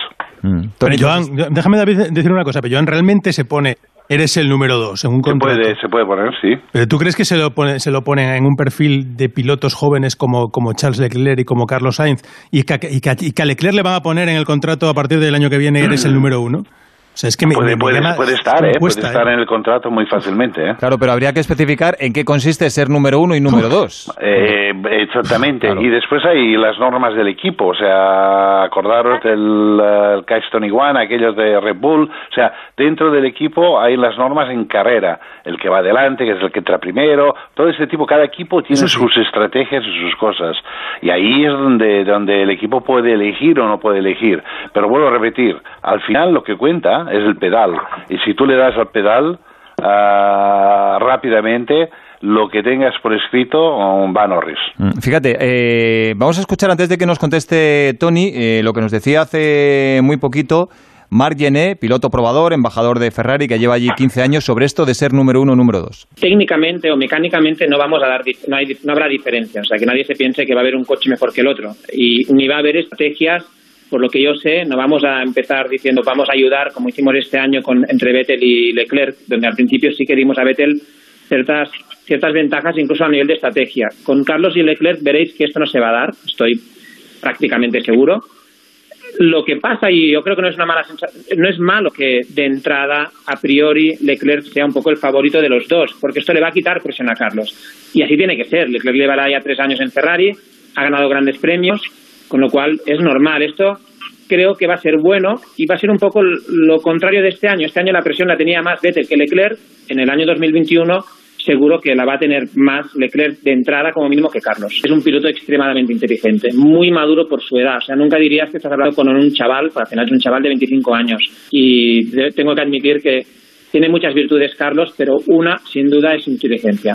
S2: Pero Joan, déjame David, decir una cosa, pero Joan realmente se pone, eres el número dos en un
S10: Se
S2: contrato.
S10: puede, se puede poner, sí.
S2: Pero tú crees que se lo pone, se lo ponen en un perfil de pilotos jóvenes como, como Charles Leclerc y como Carlos Sainz y que, y, que, y que a Leclerc le van a poner en el contrato a partir del año que viene eres el número uno? Sea, es que me,
S10: puede, puede, puede estar, ¿eh? puede estar
S2: ¿eh?
S10: en el contrato muy fácilmente. ¿eh?
S1: Claro, pero habría que especificar en qué consiste ser número uno y número dos.
S10: Eh, exactamente. Y después hay las normas del equipo. O sea, acordaros del uh, Keystone Iguana, aquellos de Red Bull. O sea, dentro del equipo hay las normas en carrera. El que va adelante, que es el que entra primero. Todo ese tipo, cada equipo tiene sus estrategias y sus cosas. Y ahí es donde, donde el equipo puede elegir o no puede elegir. Pero vuelvo a repetir, al final lo que cuenta es el pedal. Y si tú le das al pedal uh, rápidamente, lo que tengas por escrito va a Norris.
S1: Mm, fíjate, eh, vamos a escuchar antes de que nos conteste Tony eh, lo que nos decía hace muy poquito Marc Gené, piloto probador, embajador de Ferrari, que lleva allí 15 años, sobre esto de ser número uno o número dos.
S12: Técnicamente o mecánicamente no vamos a dar, no, hay, no habrá diferencia, o sea, que nadie se piense que va a haber un coche mejor que el otro y ni va a haber estrategias por lo que yo sé, no vamos a empezar diciendo vamos a ayudar, como hicimos este año con, entre Vettel y Leclerc, donde al principio sí que dimos a Vettel ciertas, ciertas ventajas, incluso a nivel de estrategia. Con Carlos y Leclerc veréis que esto no se va a dar, estoy prácticamente seguro. Lo que pasa, y yo creo que no es una mala no es malo que de entrada, a priori, Leclerc sea un poco el favorito de los dos, porque esto le va a quitar presión a Carlos. Y así tiene que ser. Leclerc llevará ya tres años en Ferrari, ha ganado grandes premios, con lo cual es normal. Esto creo que va a ser bueno y va a ser un poco lo contrario de este año. Este año la presión la tenía más Vettel que Leclerc. En el año 2021 seguro que la va a tener más Leclerc de entrada como mínimo que Carlos. Es un piloto extremadamente inteligente, muy maduro por su edad. O sea, nunca dirías que estás hablando con un chaval, para final es un chaval de 25 años. Y tengo que admitir que tiene muchas virtudes Carlos, pero una, sin duda, es inteligencia.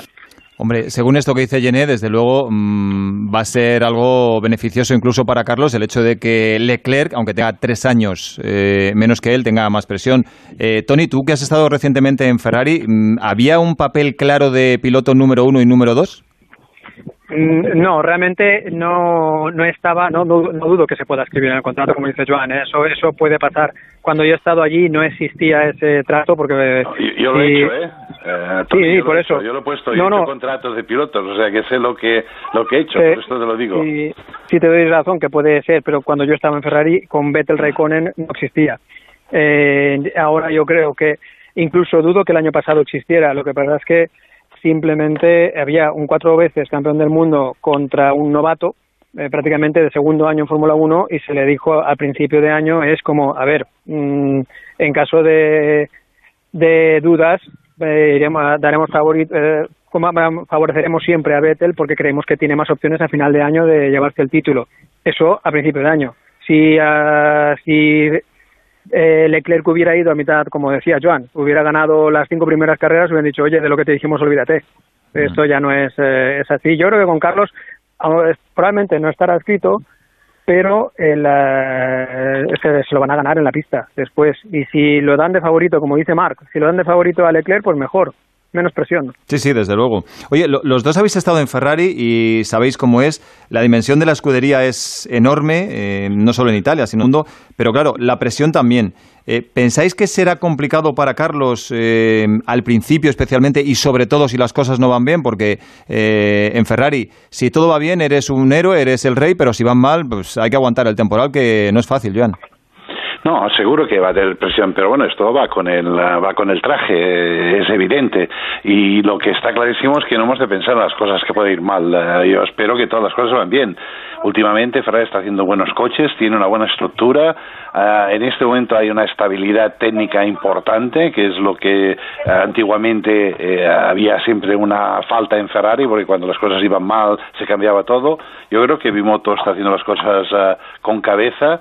S1: Hombre, según esto que dice Gené, desde luego mm, va a ser algo beneficioso incluso para Carlos el hecho de que Leclerc, aunque tenga tres años eh, menos que él, tenga más presión. Eh, Tony, tú que has estado recientemente en Ferrari, mm, ¿había un papel claro de piloto número uno y número dos?
S6: Mm, no, realmente no, no estaba, no, dudo que se pueda escribir en el contrato, como dice Joan, ¿eh? eso, eso puede pasar. Cuando yo he estado allí no existía ese trato porque...
S10: Yo, lo he hecho, ¿eh?
S6: eh sí, por eso.
S10: Yo lo he puesto, yo he hecho contratos de pilotos, o sea que sé lo que, lo que he hecho, por esto te lo digo.
S6: Sí, sí, te doy razón que puede ser, pero cuando yo estaba en Ferrari con Vettel Raikkonen no existía. Eh, ahora yo creo que incluso dudo que el año pasado existiera, lo que pasa es que simplemente había un cuatro veces campeón del mundo contra un novato, eh, prácticamente de segundo año en Fórmula 1, y se le dijo al principio de año, es como, a ver, mm, en caso de, de dudas, eh, daremos eh, favoreceremos siempre a Vettel porque creemos que tiene más opciones a final de año de llevarse el título. Eso a principio de año. Si, uh, si eh, Leclerc hubiera ido a mitad, como decía Joan, hubiera ganado las cinco primeras carreras, hubieran dicho, oye, de lo que te dijimos, olvídate. Esto ya no es, eh, es así. Yo creo que con Carlos probablemente no estará escrito, pero el, eh, se, se, lo van a ganar en la pista después. Y si lo dan de favorito, como dice Marc, si lo dan de favorito a Leclerc, pues mejor menos presión.
S1: Sí, sí, desde luego. Oye, los dos habéis estado en Ferrari y sabéis cómo es. La dimensión de la escudería es enorme, eh, no solo en Italia, sino en el mundo, pero claro, la presión también. Eh, ¿Pensáis que será complicado para Carlos eh, al principio especialmente y sobre todo si las cosas no van bien? Porque en Ferrari, si todo va bien, eres un héroe, eres el rey, pero si van mal, pues hay que aguantar el temporal, que no es fácil, Joan.
S10: No, seguro que va a tener presión, pero bueno, esto va con el va con el traje, es evidente. Y lo que está clarísimo es que no hemos de pensar en las cosas que pueden ir mal. Eh, yo espero que todas las cosas van bien. Últimamente Ferrari está haciendo buenos coches, tiene una buena estructura. Eh, en este momento hay una estabilidad técnica importante, que es lo que eh, antiguamente había siempre una falta en Ferrari, porque cuando las cosas iban mal se cambiaba todo. Yo creo que Bimoto está haciendo las cosas con cabeza.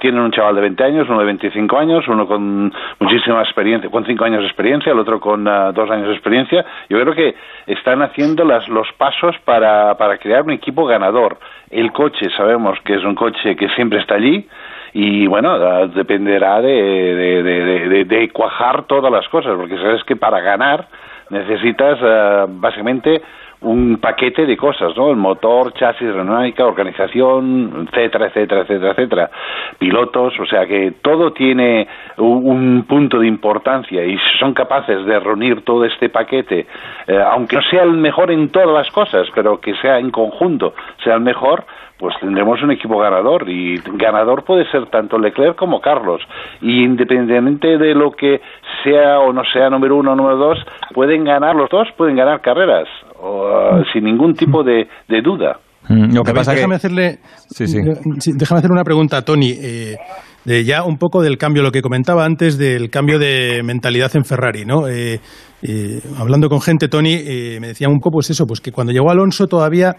S10: tienen un chaval de 20 años, uno de 25 años, uno con muchísima experiencia, con 5 años de experiencia, el otro con 2 uh, años de experiencia. Yo creo que están haciendo las, los pasos para, para crear un equipo ganador. El coche, sabemos que es un coche que siempre está allí, y bueno, uh, dependerá de, de, de, de, cuajar todas las cosas, porque sabes que para ganar necesitas uh, básicamente un paquete de cosas, ¿no? El motor, chasis, aerodinámica, organización, etcétera, etcétera, etcétera, etcétera. Pilotos, o sea que todo tiene un, punto de importancia y si son capaces de reunir todo este paquete, eh, aunque no sea el mejor en todas las cosas, pero que sea en conjunto, sea el mejor, pues tendremos un equipo ganador y ganador puede ser tanto Leclerc como Carlos. Y independientemente de lo que sea o no sea número uno o número dos pueden ganar los dos pueden ganar carreras uh, sin ningún tipo de, duda.
S2: Mm, lo que pasa déjame hacerle déjame hacer una pregunta a Tony eh, de ya un poco del cambio lo que comentaba antes del cambio de mentalidad en Ferrari no eh, eh, hablando con gente Tony me decía un poco pues eso pues que cuando llegó Alonso todavía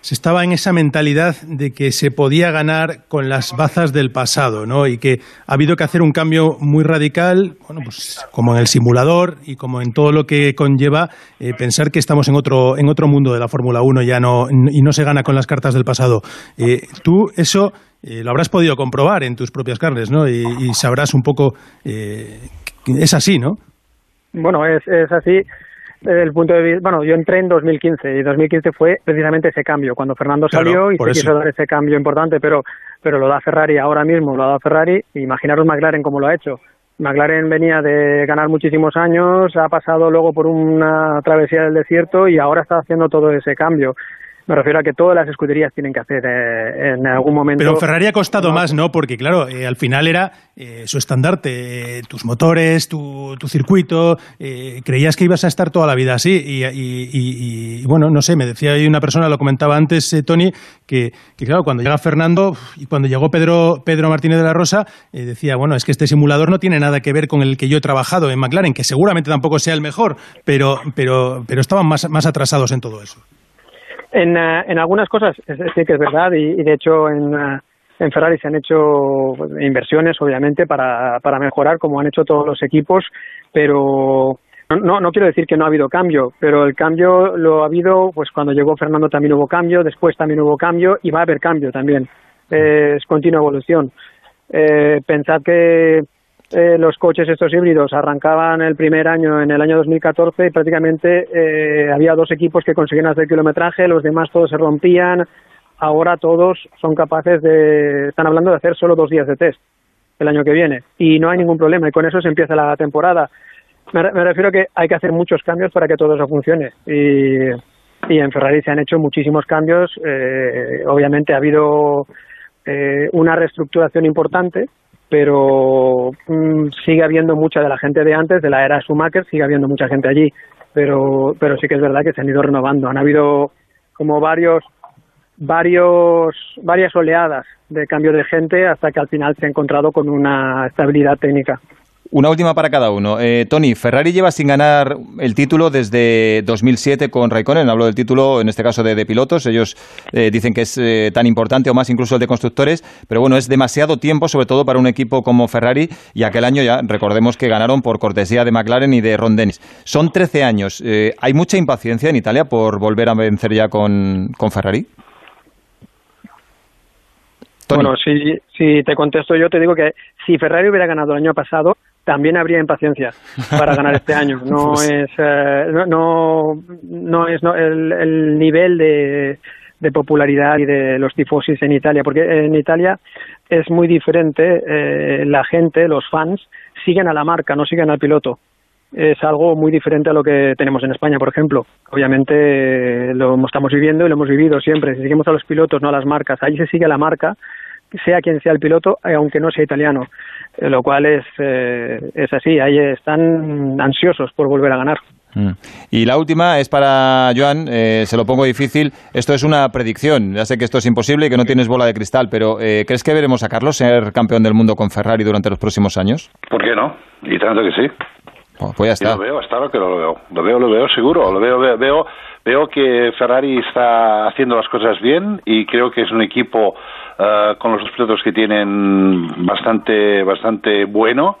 S2: se estaba en esa mentalidad de que se podía ganar con las bazas del pasado, ¿no? Y que ha habido que hacer un cambio muy radical, bueno, pues como en el simulador y como en todo lo que conlleva eh, pensar que estamos en otro, en otro mundo de la Fórmula 1 ya no, y no se gana con las cartas del pasado. Eh, tú eso eh, lo habrás podido comprobar en tus propias carnes, ¿no? Y, sabrás un poco, es así, ¿no?
S6: Bueno, es, es así el punto de vista, bueno, yo entré en 2015 y 2015 fue precisamente ese cambio, cuando Fernando salió y se quiso dar ese cambio importante, pero, pero lo da Ferrari ahora mismo, lo ha dado Ferrari, imaginaros McLaren cómo lo ha hecho. McLaren venía de ganar muchísimos años, ha pasado luego por una travesía del desierto y ahora está haciendo todo ese cambio. Me refiero a que todas las escuderías tienen que hacer eh, en algún momento.
S2: Pero Ferrari ha costado más, ¿no? Porque, claro, eh, al final era eh, su estandarte, tus motores, tu, tu circuito. creías que ibas a estar toda la vida así. Y, y, bueno, no sé, me decía ahí una persona, lo comentaba antes, Tony, que, que, claro, cuando llega Fernando y cuando llegó Pedro, Pedro Martínez de la Rosa, decía, bueno, es que este simulador no tiene nada que ver con el que yo he trabajado en McLaren, que seguramente tampoco sea el mejor, pero, pero, pero estaban más, más atrasados en todo eso.
S6: En, eh, en algunas cosas sí que es verdad y, de hecho en, eh, en Ferrari se han hecho inversiones obviamente para, para mejorar como han hecho todos los equipos, pero no, no quiero decir que no ha habido cambio, pero el cambio lo ha habido, pues cuando llegó Fernando también hubo cambio, después también hubo cambio y va a haber cambio también. es continua evolución. Eh, pensad que eh, los coches estos híbridos arrancaban el primer año en el año 2014 y prácticamente eh, había dos equipos que conseguían hacer kilometraje, los demás todos se rompían. Ahora todos son capaces de, están hablando de hacer solo dos días de test el año que viene y no hay ningún problema y con eso se empieza la temporada. Me, refiero a que hay que hacer muchos cambios para que todo eso funcione y, en Ferrari se han hecho muchísimos cambios. Eh, obviamente ha habido una reestructuración importante pero mm, sigue habiendo mucha de la gente de antes, de la era Schumacher, sigue habiendo mucha gente allí, pero, pero sí que es verdad que se han ido renovando. Han habido como varios, varios, varias oleadas de cambio de gente hasta que al final se ha encontrado con una estabilidad técnica.
S1: Una última para cada uno. Eh, Tony, Ferrari lleva sin ganar el título desde 2007 con Raikkonen. Hablo del título, en este caso, de, pilotos. Ellos eh, dicen que es eh, tan importante o más incluso el de constructores. Pero bueno, es demasiado tiempo, sobre todo para un equipo como Ferrari. Y aquel año ya, recordemos que ganaron por cortesía de McLaren y de Ron Dennis. Son 13 años. ¿Hay mucha impaciencia en Italia por volver a vencer ya con, Ferrari?
S6: Bueno, si, si te contesto yo, te digo que si Ferrari hubiera ganado el año pasado, también habría impaciencia para ganar este año. No pues es, eh, no, no, es el, nivel de, de, popularidad y de los tifosis en Italia, porque en Italia es muy diferente. Eh, la gente, los fans, siguen a la marca, no siguen al piloto. Es algo muy diferente a lo que tenemos en España, por ejemplo. Obviamente lo estamos viviendo y lo hemos vivido siempre. Si seguimos a los pilotos, no a las marcas. Allí se sigue a la marca sea quien sea el piloto, eh, aunque no sea italiano, eh, lo cual es, eh, es así, ahí están ansiosos por volver a ganar.
S1: Mm. Y la última es para Joan, se lo pongo difícil. Esto es una predicción. Ya sé que esto es imposible y que no tienes bola de cristal, pero ¿crees que veremos a Carlos ser campeón del mundo con Ferrari durante los próximos años?
S10: ¿Por qué no? Y tanto que sí.
S1: Pues ya está.
S10: lo veo, lo que lo veo. Lo veo, lo veo seguro. Lo veo, veo, veo, veo que Ferrari está haciendo las cosas bien y creo que es un equipo eh, con los pilotos que tienen bastante, bastante bueno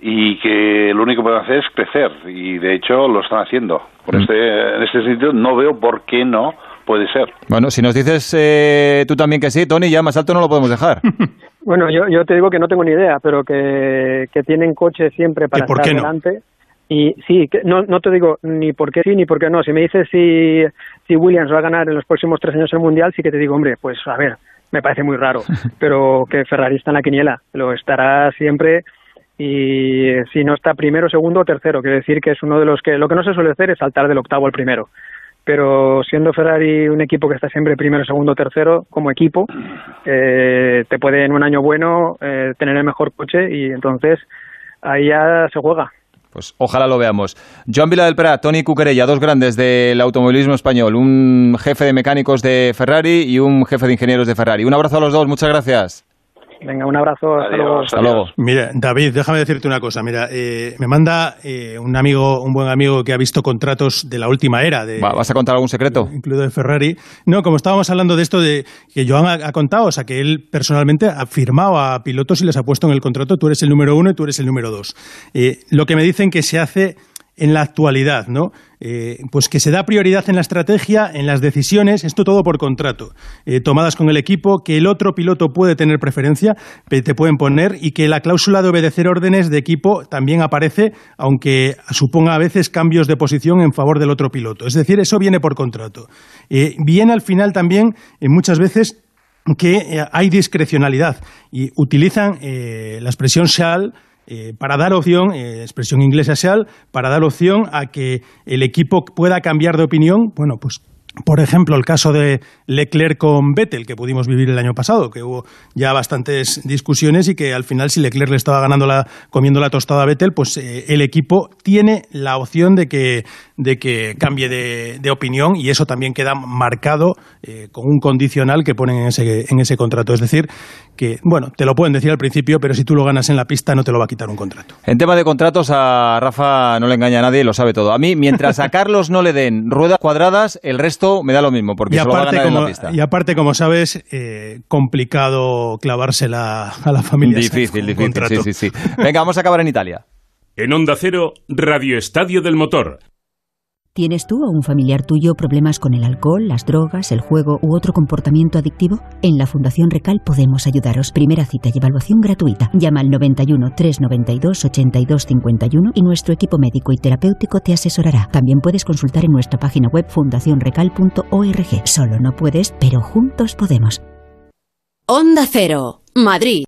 S10: y que lo único que pueden hacer es crecer y de hecho lo están haciendo. Por mm. este, en este sentido no veo por qué no puede ser.
S1: Bueno, si nos dices eh, tú también que sí, Tony, ya más alto no lo podemos dejar.
S6: bueno, yo, yo te digo que no tengo ni idea, pero que, que tienen coche siempre para estar adelante
S13: Y sí, no, no te digo ni por qué sí ni por qué no. Si me dices si, si Williams va a ganar en los próximos tres años el Mundial, sí que te digo, hombre, pues a ver, me parece muy raro. Pero que Ferrari está en la quiniela, lo estará siempre y si no está primero, segundo o tercero, quiere decir que es uno de los que lo que no se suele hacer es saltar del octavo al primero. Pero siendo Ferrari un equipo que está siempre primero, segundo, tercero, como equipo, eh, te puede en un año bueno eh, tener el mejor coche y entonces ahí ya se juega.
S1: Pues ojalá lo veamos. Joan Vila del Prat, Tony Cuquerella, dos grandes del automovilismo español, un jefe de mecánicos de Ferrari y un jefe de ingenieros de Ferrari. Un abrazo a los dos, muchas gracias.
S13: Venga, un abrazo. hasta
S1: luego.
S2: Mira, David, déjame decirte una cosa. Mira, eh, me manda eh, un amigo, un buen amigo que ha visto contratos de la última era. De,
S1: ¿Vas a contar algún secreto?
S2: Incluido de Ferrari. No, como estábamos hablando de esto de que Joan ha, contado, o sea, que él personalmente ha firmado a pilotos y les ha puesto en el contrato, tú eres el número uno y tú eres el número dos. Eh, lo que me dicen que se hace en la actualidad, ¿no? Eh, pues que se da prioridad en la estrategia, en las decisiones, esto todo por contrato, eh, tomadas con el equipo, que el otro piloto puede tener preferencia, te pueden poner, y que la cláusula de obedecer órdenes de equipo también aparece, aunque suponga a veces cambios de posición en favor del otro piloto. Es decir, eso viene por contrato. Eh, viene al final también, muchas veces, que hay discrecionalidad y utilizan la expresión shall eh, para dar opción, eh, expresión inglesa shall, para dar opción a que el equipo pueda cambiar de opinión, bueno, pues por ejemplo, el caso de Leclerc con Vettel, que pudimos vivir el año pasado, que hubo ya bastantes discusiones y que al final, si Leclerc le estaba ganando la, comiendo la tostada a Vettel, pues eh, el equipo tiene la opción de que, de que cambie de, opinión y eso también queda marcado eh, con un condicional que ponen en ese, en ese contrato. Es decir, que, bueno, te lo pueden decir al principio, pero si tú lo ganas en la pista no te lo va a quitar un contrato.
S1: En tema de contratos, a Rafa no le engaña a nadie, lo sabe todo. A mí, mientras a Carlos no le den ruedas cuadradas, el resto me da lo mismo, porque y aparte,
S2: como,
S1: pista.
S2: Y aparte, como sabes, eh, complicado clavársela a la familia.
S1: Difícil, difícil, sí, sí, sí. Venga, vamos a acabar en Italia.
S7: En Onda Cero, Radio Estadio del Motor.
S14: ¿Tienes tú o un familiar tuyo problemas con el alcohol, las drogas, el juego u otro comportamiento adictivo? En la Fundación Recal podemos ayudaros. Primera cita y evaluación gratuita. Llama al 91 392 82 51 y nuestro equipo médico y terapéutico te asesorará. También puedes consultar en nuestra página web fundacionrecal.org. Solo no puedes, pero juntos podemos.
S15: Onda Cero, Madrid.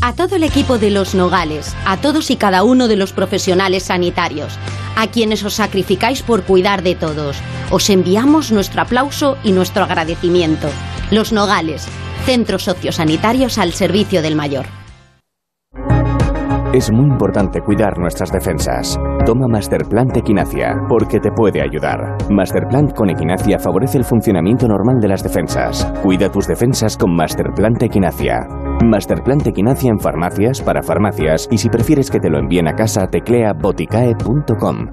S15: A todo el equipo de Los Nogales, a todos y cada uno de los profesionales sanitarios, a quienes os sacrificáis por cuidar de todos, os enviamos nuestro aplauso y nuestro agradecimiento. Los Nogales, centros sociosanitarios al servicio del mayor.
S16: Es muy importante cuidar nuestras defensas. Toma Masterplant Equinacia, porque te puede ayudar. Masterplant con Equinacia favorece el funcionamiento normal de las defensas. Cuida tus defensas con Masterplant Equinacia. Masterplant Equinacia en farmacias, para farmacias y si prefieres que te lo envíen a casa, teclea boticae.com.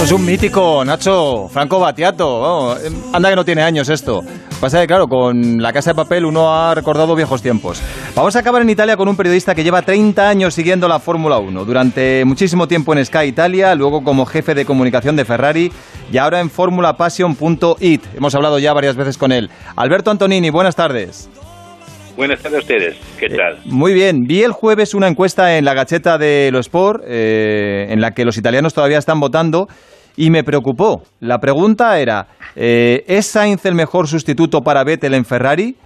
S1: esto es un mítico, Nacho, Franco Batiato. anda que no tiene años esto. Pasa que, claro, con la casa de papel uno ha recordado viejos tiempos. Vamos a acabar en Italia con un periodista que lleva 30 años siguiendo la Fórmula 1. Durante muchísimo tiempo en Sky Italia, luego como jefe de comunicación de Ferrari y ahora en formulapassion.it. Hemos hablado ya varias veces con él. Alberto Antonini, buenas tardes.
S17: Buenas tardes a ustedes. ¿Qué eh, tal?
S1: muy bien. Vi el jueves una encuesta en la gacheta de Lo Sport eh, en la que los italianos todavía están votando y me preocupó. La pregunta era, eh, ¿es Sainz el mejor sustituto para Vettel en Ferrari?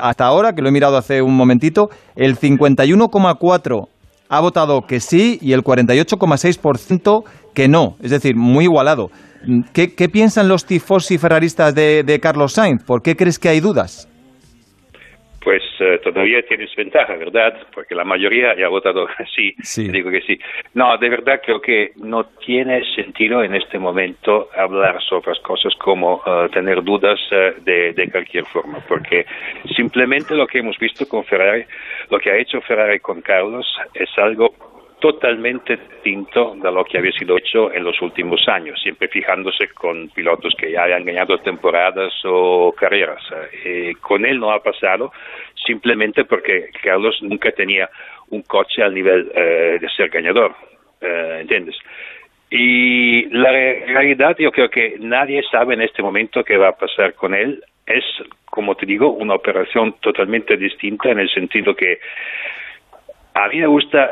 S1: hasta ahora, que lo he mirado hace un momentito, el 51,4 ha votado que sí y el 48,6% que no. Es decir, muy igualado. ¿Qué, piensan los tifosi ferraristas de, de Carlos Sainz? ¿Por qué crees que hay dudas?
S17: Pues eh, todavía tienes ventaja, ¿verdad? Porque la mayoría ya ha votado sí, sí, digo que sí. No, de verdad creo que no tiene sentido en este momento hablar sobre las cosas como eh, tener dudas eh, de, de, cualquier forma, porque simplemente lo que hemos visto con Ferrari, lo que ha hecho Ferrari con Carlos es algo totalmente distinto de lo que había sido hecho en los últimos años, siempre fijándose con pilotos que ya hayan ganado temporadas o carreras. Eh, con él no ha pasado simplemente porque Carlos nunca tenía un coche al nivel eh, de ser ganador, eh, ¿entiendes? Y la realidad, yo creo que nadie sabe en este momento qué va a pasar con él es, como te digo, una operación totalmente distinta en el sentido que a mí me gusta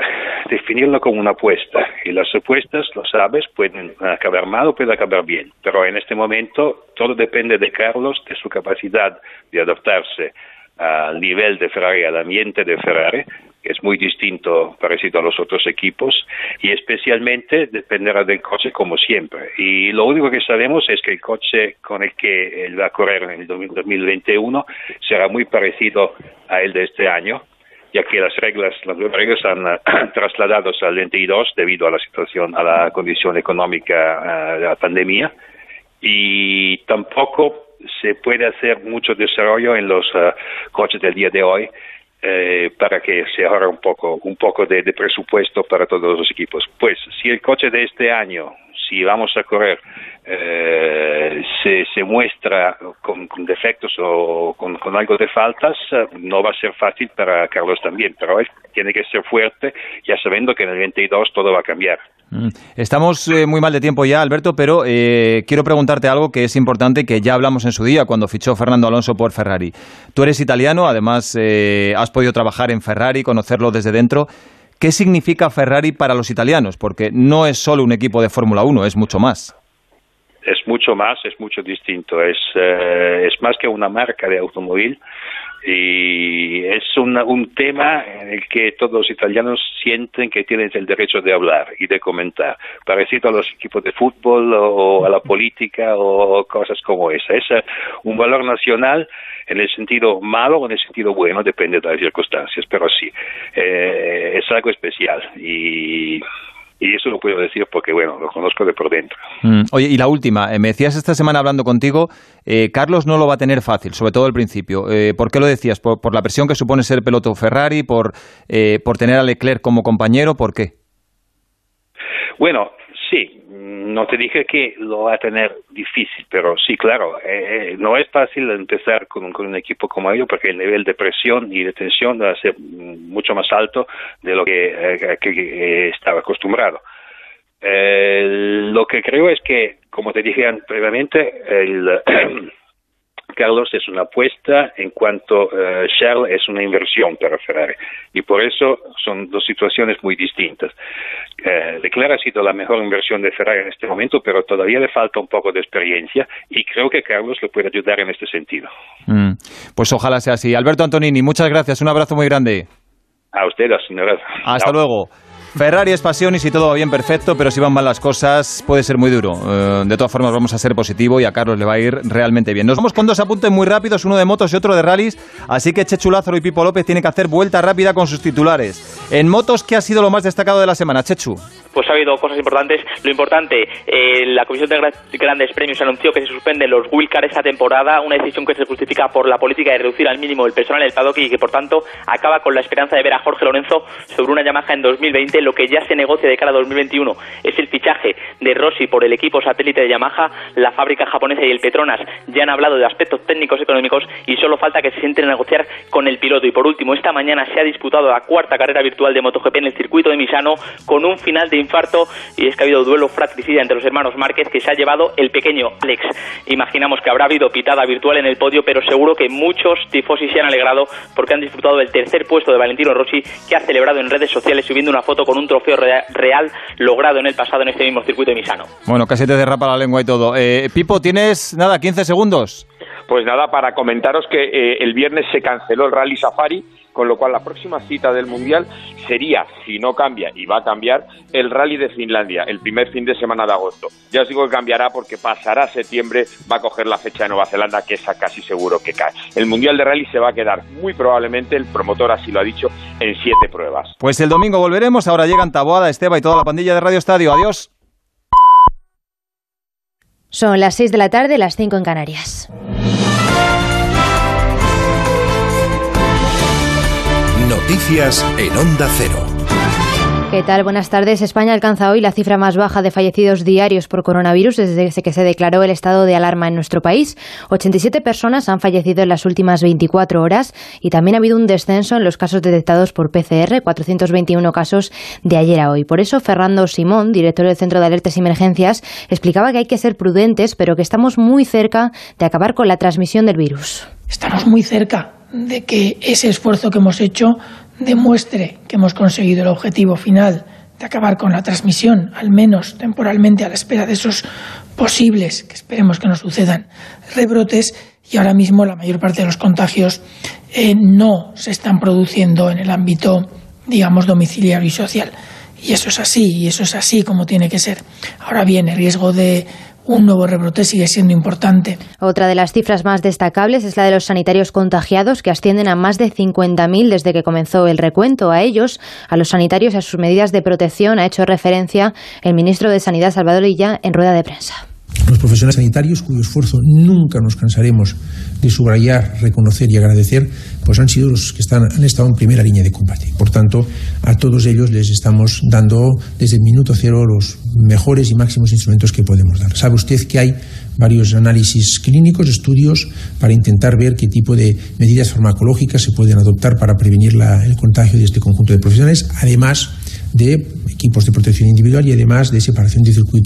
S17: definirlo como una apuesta y las apuestas, lo sabes, pueden acabar mal o pueden acabar bien, pero en este momento todo depende de Carlos, de su capacidad de adaptarse al nivel de Ferrari, al ambiente de Ferrari, que es muy distinto, parecido a los otros equipos, y especialmente dependerá del coche como siempre. Y lo único que sabemos es que el coche con el que él va a correr en el 2021 será muy parecido a el de este año, ya que las reglas, las reglas han uh, trasladados al 22 debido a la situación, a la condición económica uh, de la pandemia, y tampoco se puede hacer mucho desarrollo en los uh, coches del día de hoy eh, para que se ahorre un poco, un poco de, de, presupuesto para todos los equipos. Pues si el coche de este año, si vamos a correr, eh, se, muestra con, defectos o con, con, algo de faltas, eh, no va a ser fácil para Carlos también, pero tiene que ser fuerte, ya sabiendo que en el 22 todo va a cambiar.
S1: Mm. Estamos eh, muy mal de tiempo ya, Alberto, pero eh, quiero preguntarte algo que es importante que ya hablamos en su día cuando fichó Fernando Alonso por Ferrari. Tú eres italiano, además eh, has podido trabajar en Ferrari, conocerlo desde dentro. ¿Qué significa Ferrari para los italianos? Porque no es solo un equipo de Fórmula 1, es mucho más.
S17: Es mucho más, es mucho distinto. Es, eh, es más que una marca de automóvil y es una, un tema en el que todos los italianos sienten que tienen el derecho de hablar y de comentar, parecido a los equipos de fútbol o a la política o cosas como esa. Es un valor nacional en el sentido malo o en el sentido bueno, depende de las circunstancias, pero sí, eh, es algo especial y y eso lo puedo decir porque, bueno, lo conozco de por dentro.
S1: Mm. Oye, y la última, eh, me decías esta semana hablando contigo, eh, Carlos no lo va a tener fácil, sobre todo al principio. Eh, ¿Por qué lo decías? ¿Por, ¿Por, la presión que supone ser piloto Ferrari? ¿Por, eh, ¿Por tener a Leclerc como compañero? ¿Por qué?
S17: Bueno, sí, no te dije que lo va a tener difícil, pero sí, claro, eh, no es fácil empezar con, con, un equipo como ellos porque el nivel de presión y de tensión va a ser mucho más alto de lo que, eh, eh, estaba acostumbrado. Eh, lo que creo es que, como te dije previamente, el Carlos es una apuesta en cuanto uh, Shell es una inversión para Ferrari y por eso son dos situaciones muy distintas. Leclerc ha sido la mejor inversión de Ferrari en este momento, pero todavía le falta un poco de experiencia y creo que Carlos le puede ayudar en este sentido.
S1: Mm, pues ojalá sea así. Alberto Antonini, muchas gracias, un abrazo muy grande.
S17: A usted, señora.
S1: Hasta luego. Ferrari es pasión y si todo va bien, perfecto, pero si van mal las cosas, puede ser muy duro. Eh, de todas formas, vamos a ser positivo y a Carlos le va a ir realmente bien. Nos vamos con dos apuntes muy rápidos, uno de motos y otro de rallies, así que Chechu Lázaro y Pipo López tienen que hacer vuelta rápida con sus titulares. En motos, ¿qué ha sido lo más destacado de la semana, Chechu?
S18: Pues ha habido cosas importantes. Lo importante, eh, la Comisión de Grandes Premios anunció que se suspenden los Wildcard esta temporada, una decisión que se justifica por la política de reducir al mínimo el personal del paddock y que, por tanto, acaba con la esperanza de ver a Jorge Lorenzo sobre una Yamaha en 2020, lo que ya se negocia de cara a 2021 es el fichaje de Rossi por el equipo satélite de Yamaha, la fábrica japonesa y el Petronas ya han hablado de aspectos técnicos económicos y solo falta que se sienten a negociar con el piloto. Y por último, esta mañana se ha disputado la cuarta carrera virtual de MotoGP en el circuito de Misano con un final de infarto y es que ha habido duelo fratricida entre los hermanos Márquez que se ha llevado el pequeño Alex. Imaginamos que habrá habido pitada virtual en el podio, pero seguro que muchos tifosi se han alegrado porque han disfrutado del tercer puesto de Valentino Rossi que ha celebrado en redes sociales subiendo una foto con un trofeo real logrado en el pasado en este mismo circuito de Misano.
S1: Bueno, casi te derrapa la lengua y todo. Eh, Pipo, tienes nada, 15 segundos.
S19: Pues nada, para comentaros que eh, el viernes se canceló el Rally Safari, con lo cual la próxima cita del Mundial sería, si no cambia, y va a cambiar, el Rally de Finlandia, el primer fin de semana de agosto. Ya os digo que cambiará porque pasará septiembre, va a coger la fecha de Nueva Zelanda, que es casi seguro que cae. El Mundial de Rally se va a quedar muy probablemente, el promotor así lo ha dicho, en siete pruebas.
S1: Pues el domingo volveremos, ahora llegan Taboada, Esteba y toda la pandilla de Radio Estadio. Adiós.
S20: Son las 6 de la tarde, las 5 en Canarias.
S21: Noticias en Onda Cero.
S20: ¿Qué tal? Buenas tardes. España alcanza hoy la cifra más baja de fallecidos diarios por coronavirus desde que se declaró el estado de alarma en nuestro país. 87 personas han fallecido en las últimas 24 horas y también ha habido un descenso en los casos detectados por PCR, 421 casos de ayer a hoy. Por eso, Fernando Simón, director del Centro de Alertas y Emergencias, explicaba que hay que ser prudentes, pero que estamos muy cerca de acabar con la transmisión del virus.
S21: Estamos muy cerca de que ese esfuerzo que hemos hecho demuestre que hemos conseguido el objetivo final de acabar con la transmisión, al menos temporalmente, a la espera de esos posibles, que esperemos que no sucedan, rebrotes, y ahora mismo la mayor parte de los contagios eh, no se están produciendo en el ámbito, digamos, domiciliario y social. Y eso es así, y eso es así como tiene que ser. Ahora bien, el riesgo de un nuevo rebrote sigue siendo importante.
S20: Otra de las cifras más destacables es la de los sanitarios contagiados, que ascienden a más de 50.000 desde que comenzó el recuento. A ellos, a los sanitarios y a sus medidas de protección, ha hecho referencia el ministro de Sanidad, Salvador Illa, en rueda de prensa.
S22: Los profesionales sanitarios, cuyo esfuerzo nunca nos cansaremos de subrayar, reconocer y agradecer, pues han sido los que están, han estado en primera línea de combate. Por tanto, a todos ellos les estamos dando desde el minuto cero los mejores y máximos instrumentos que podemos dar. Sabe usted que hay varios análisis clínicos, estudios, para intentar ver qué tipo de medidas farmacológicas se pueden adoptar para prevenir el contagio de este conjunto de profesionales, además de equipos de protección individual y además de separación de circuitos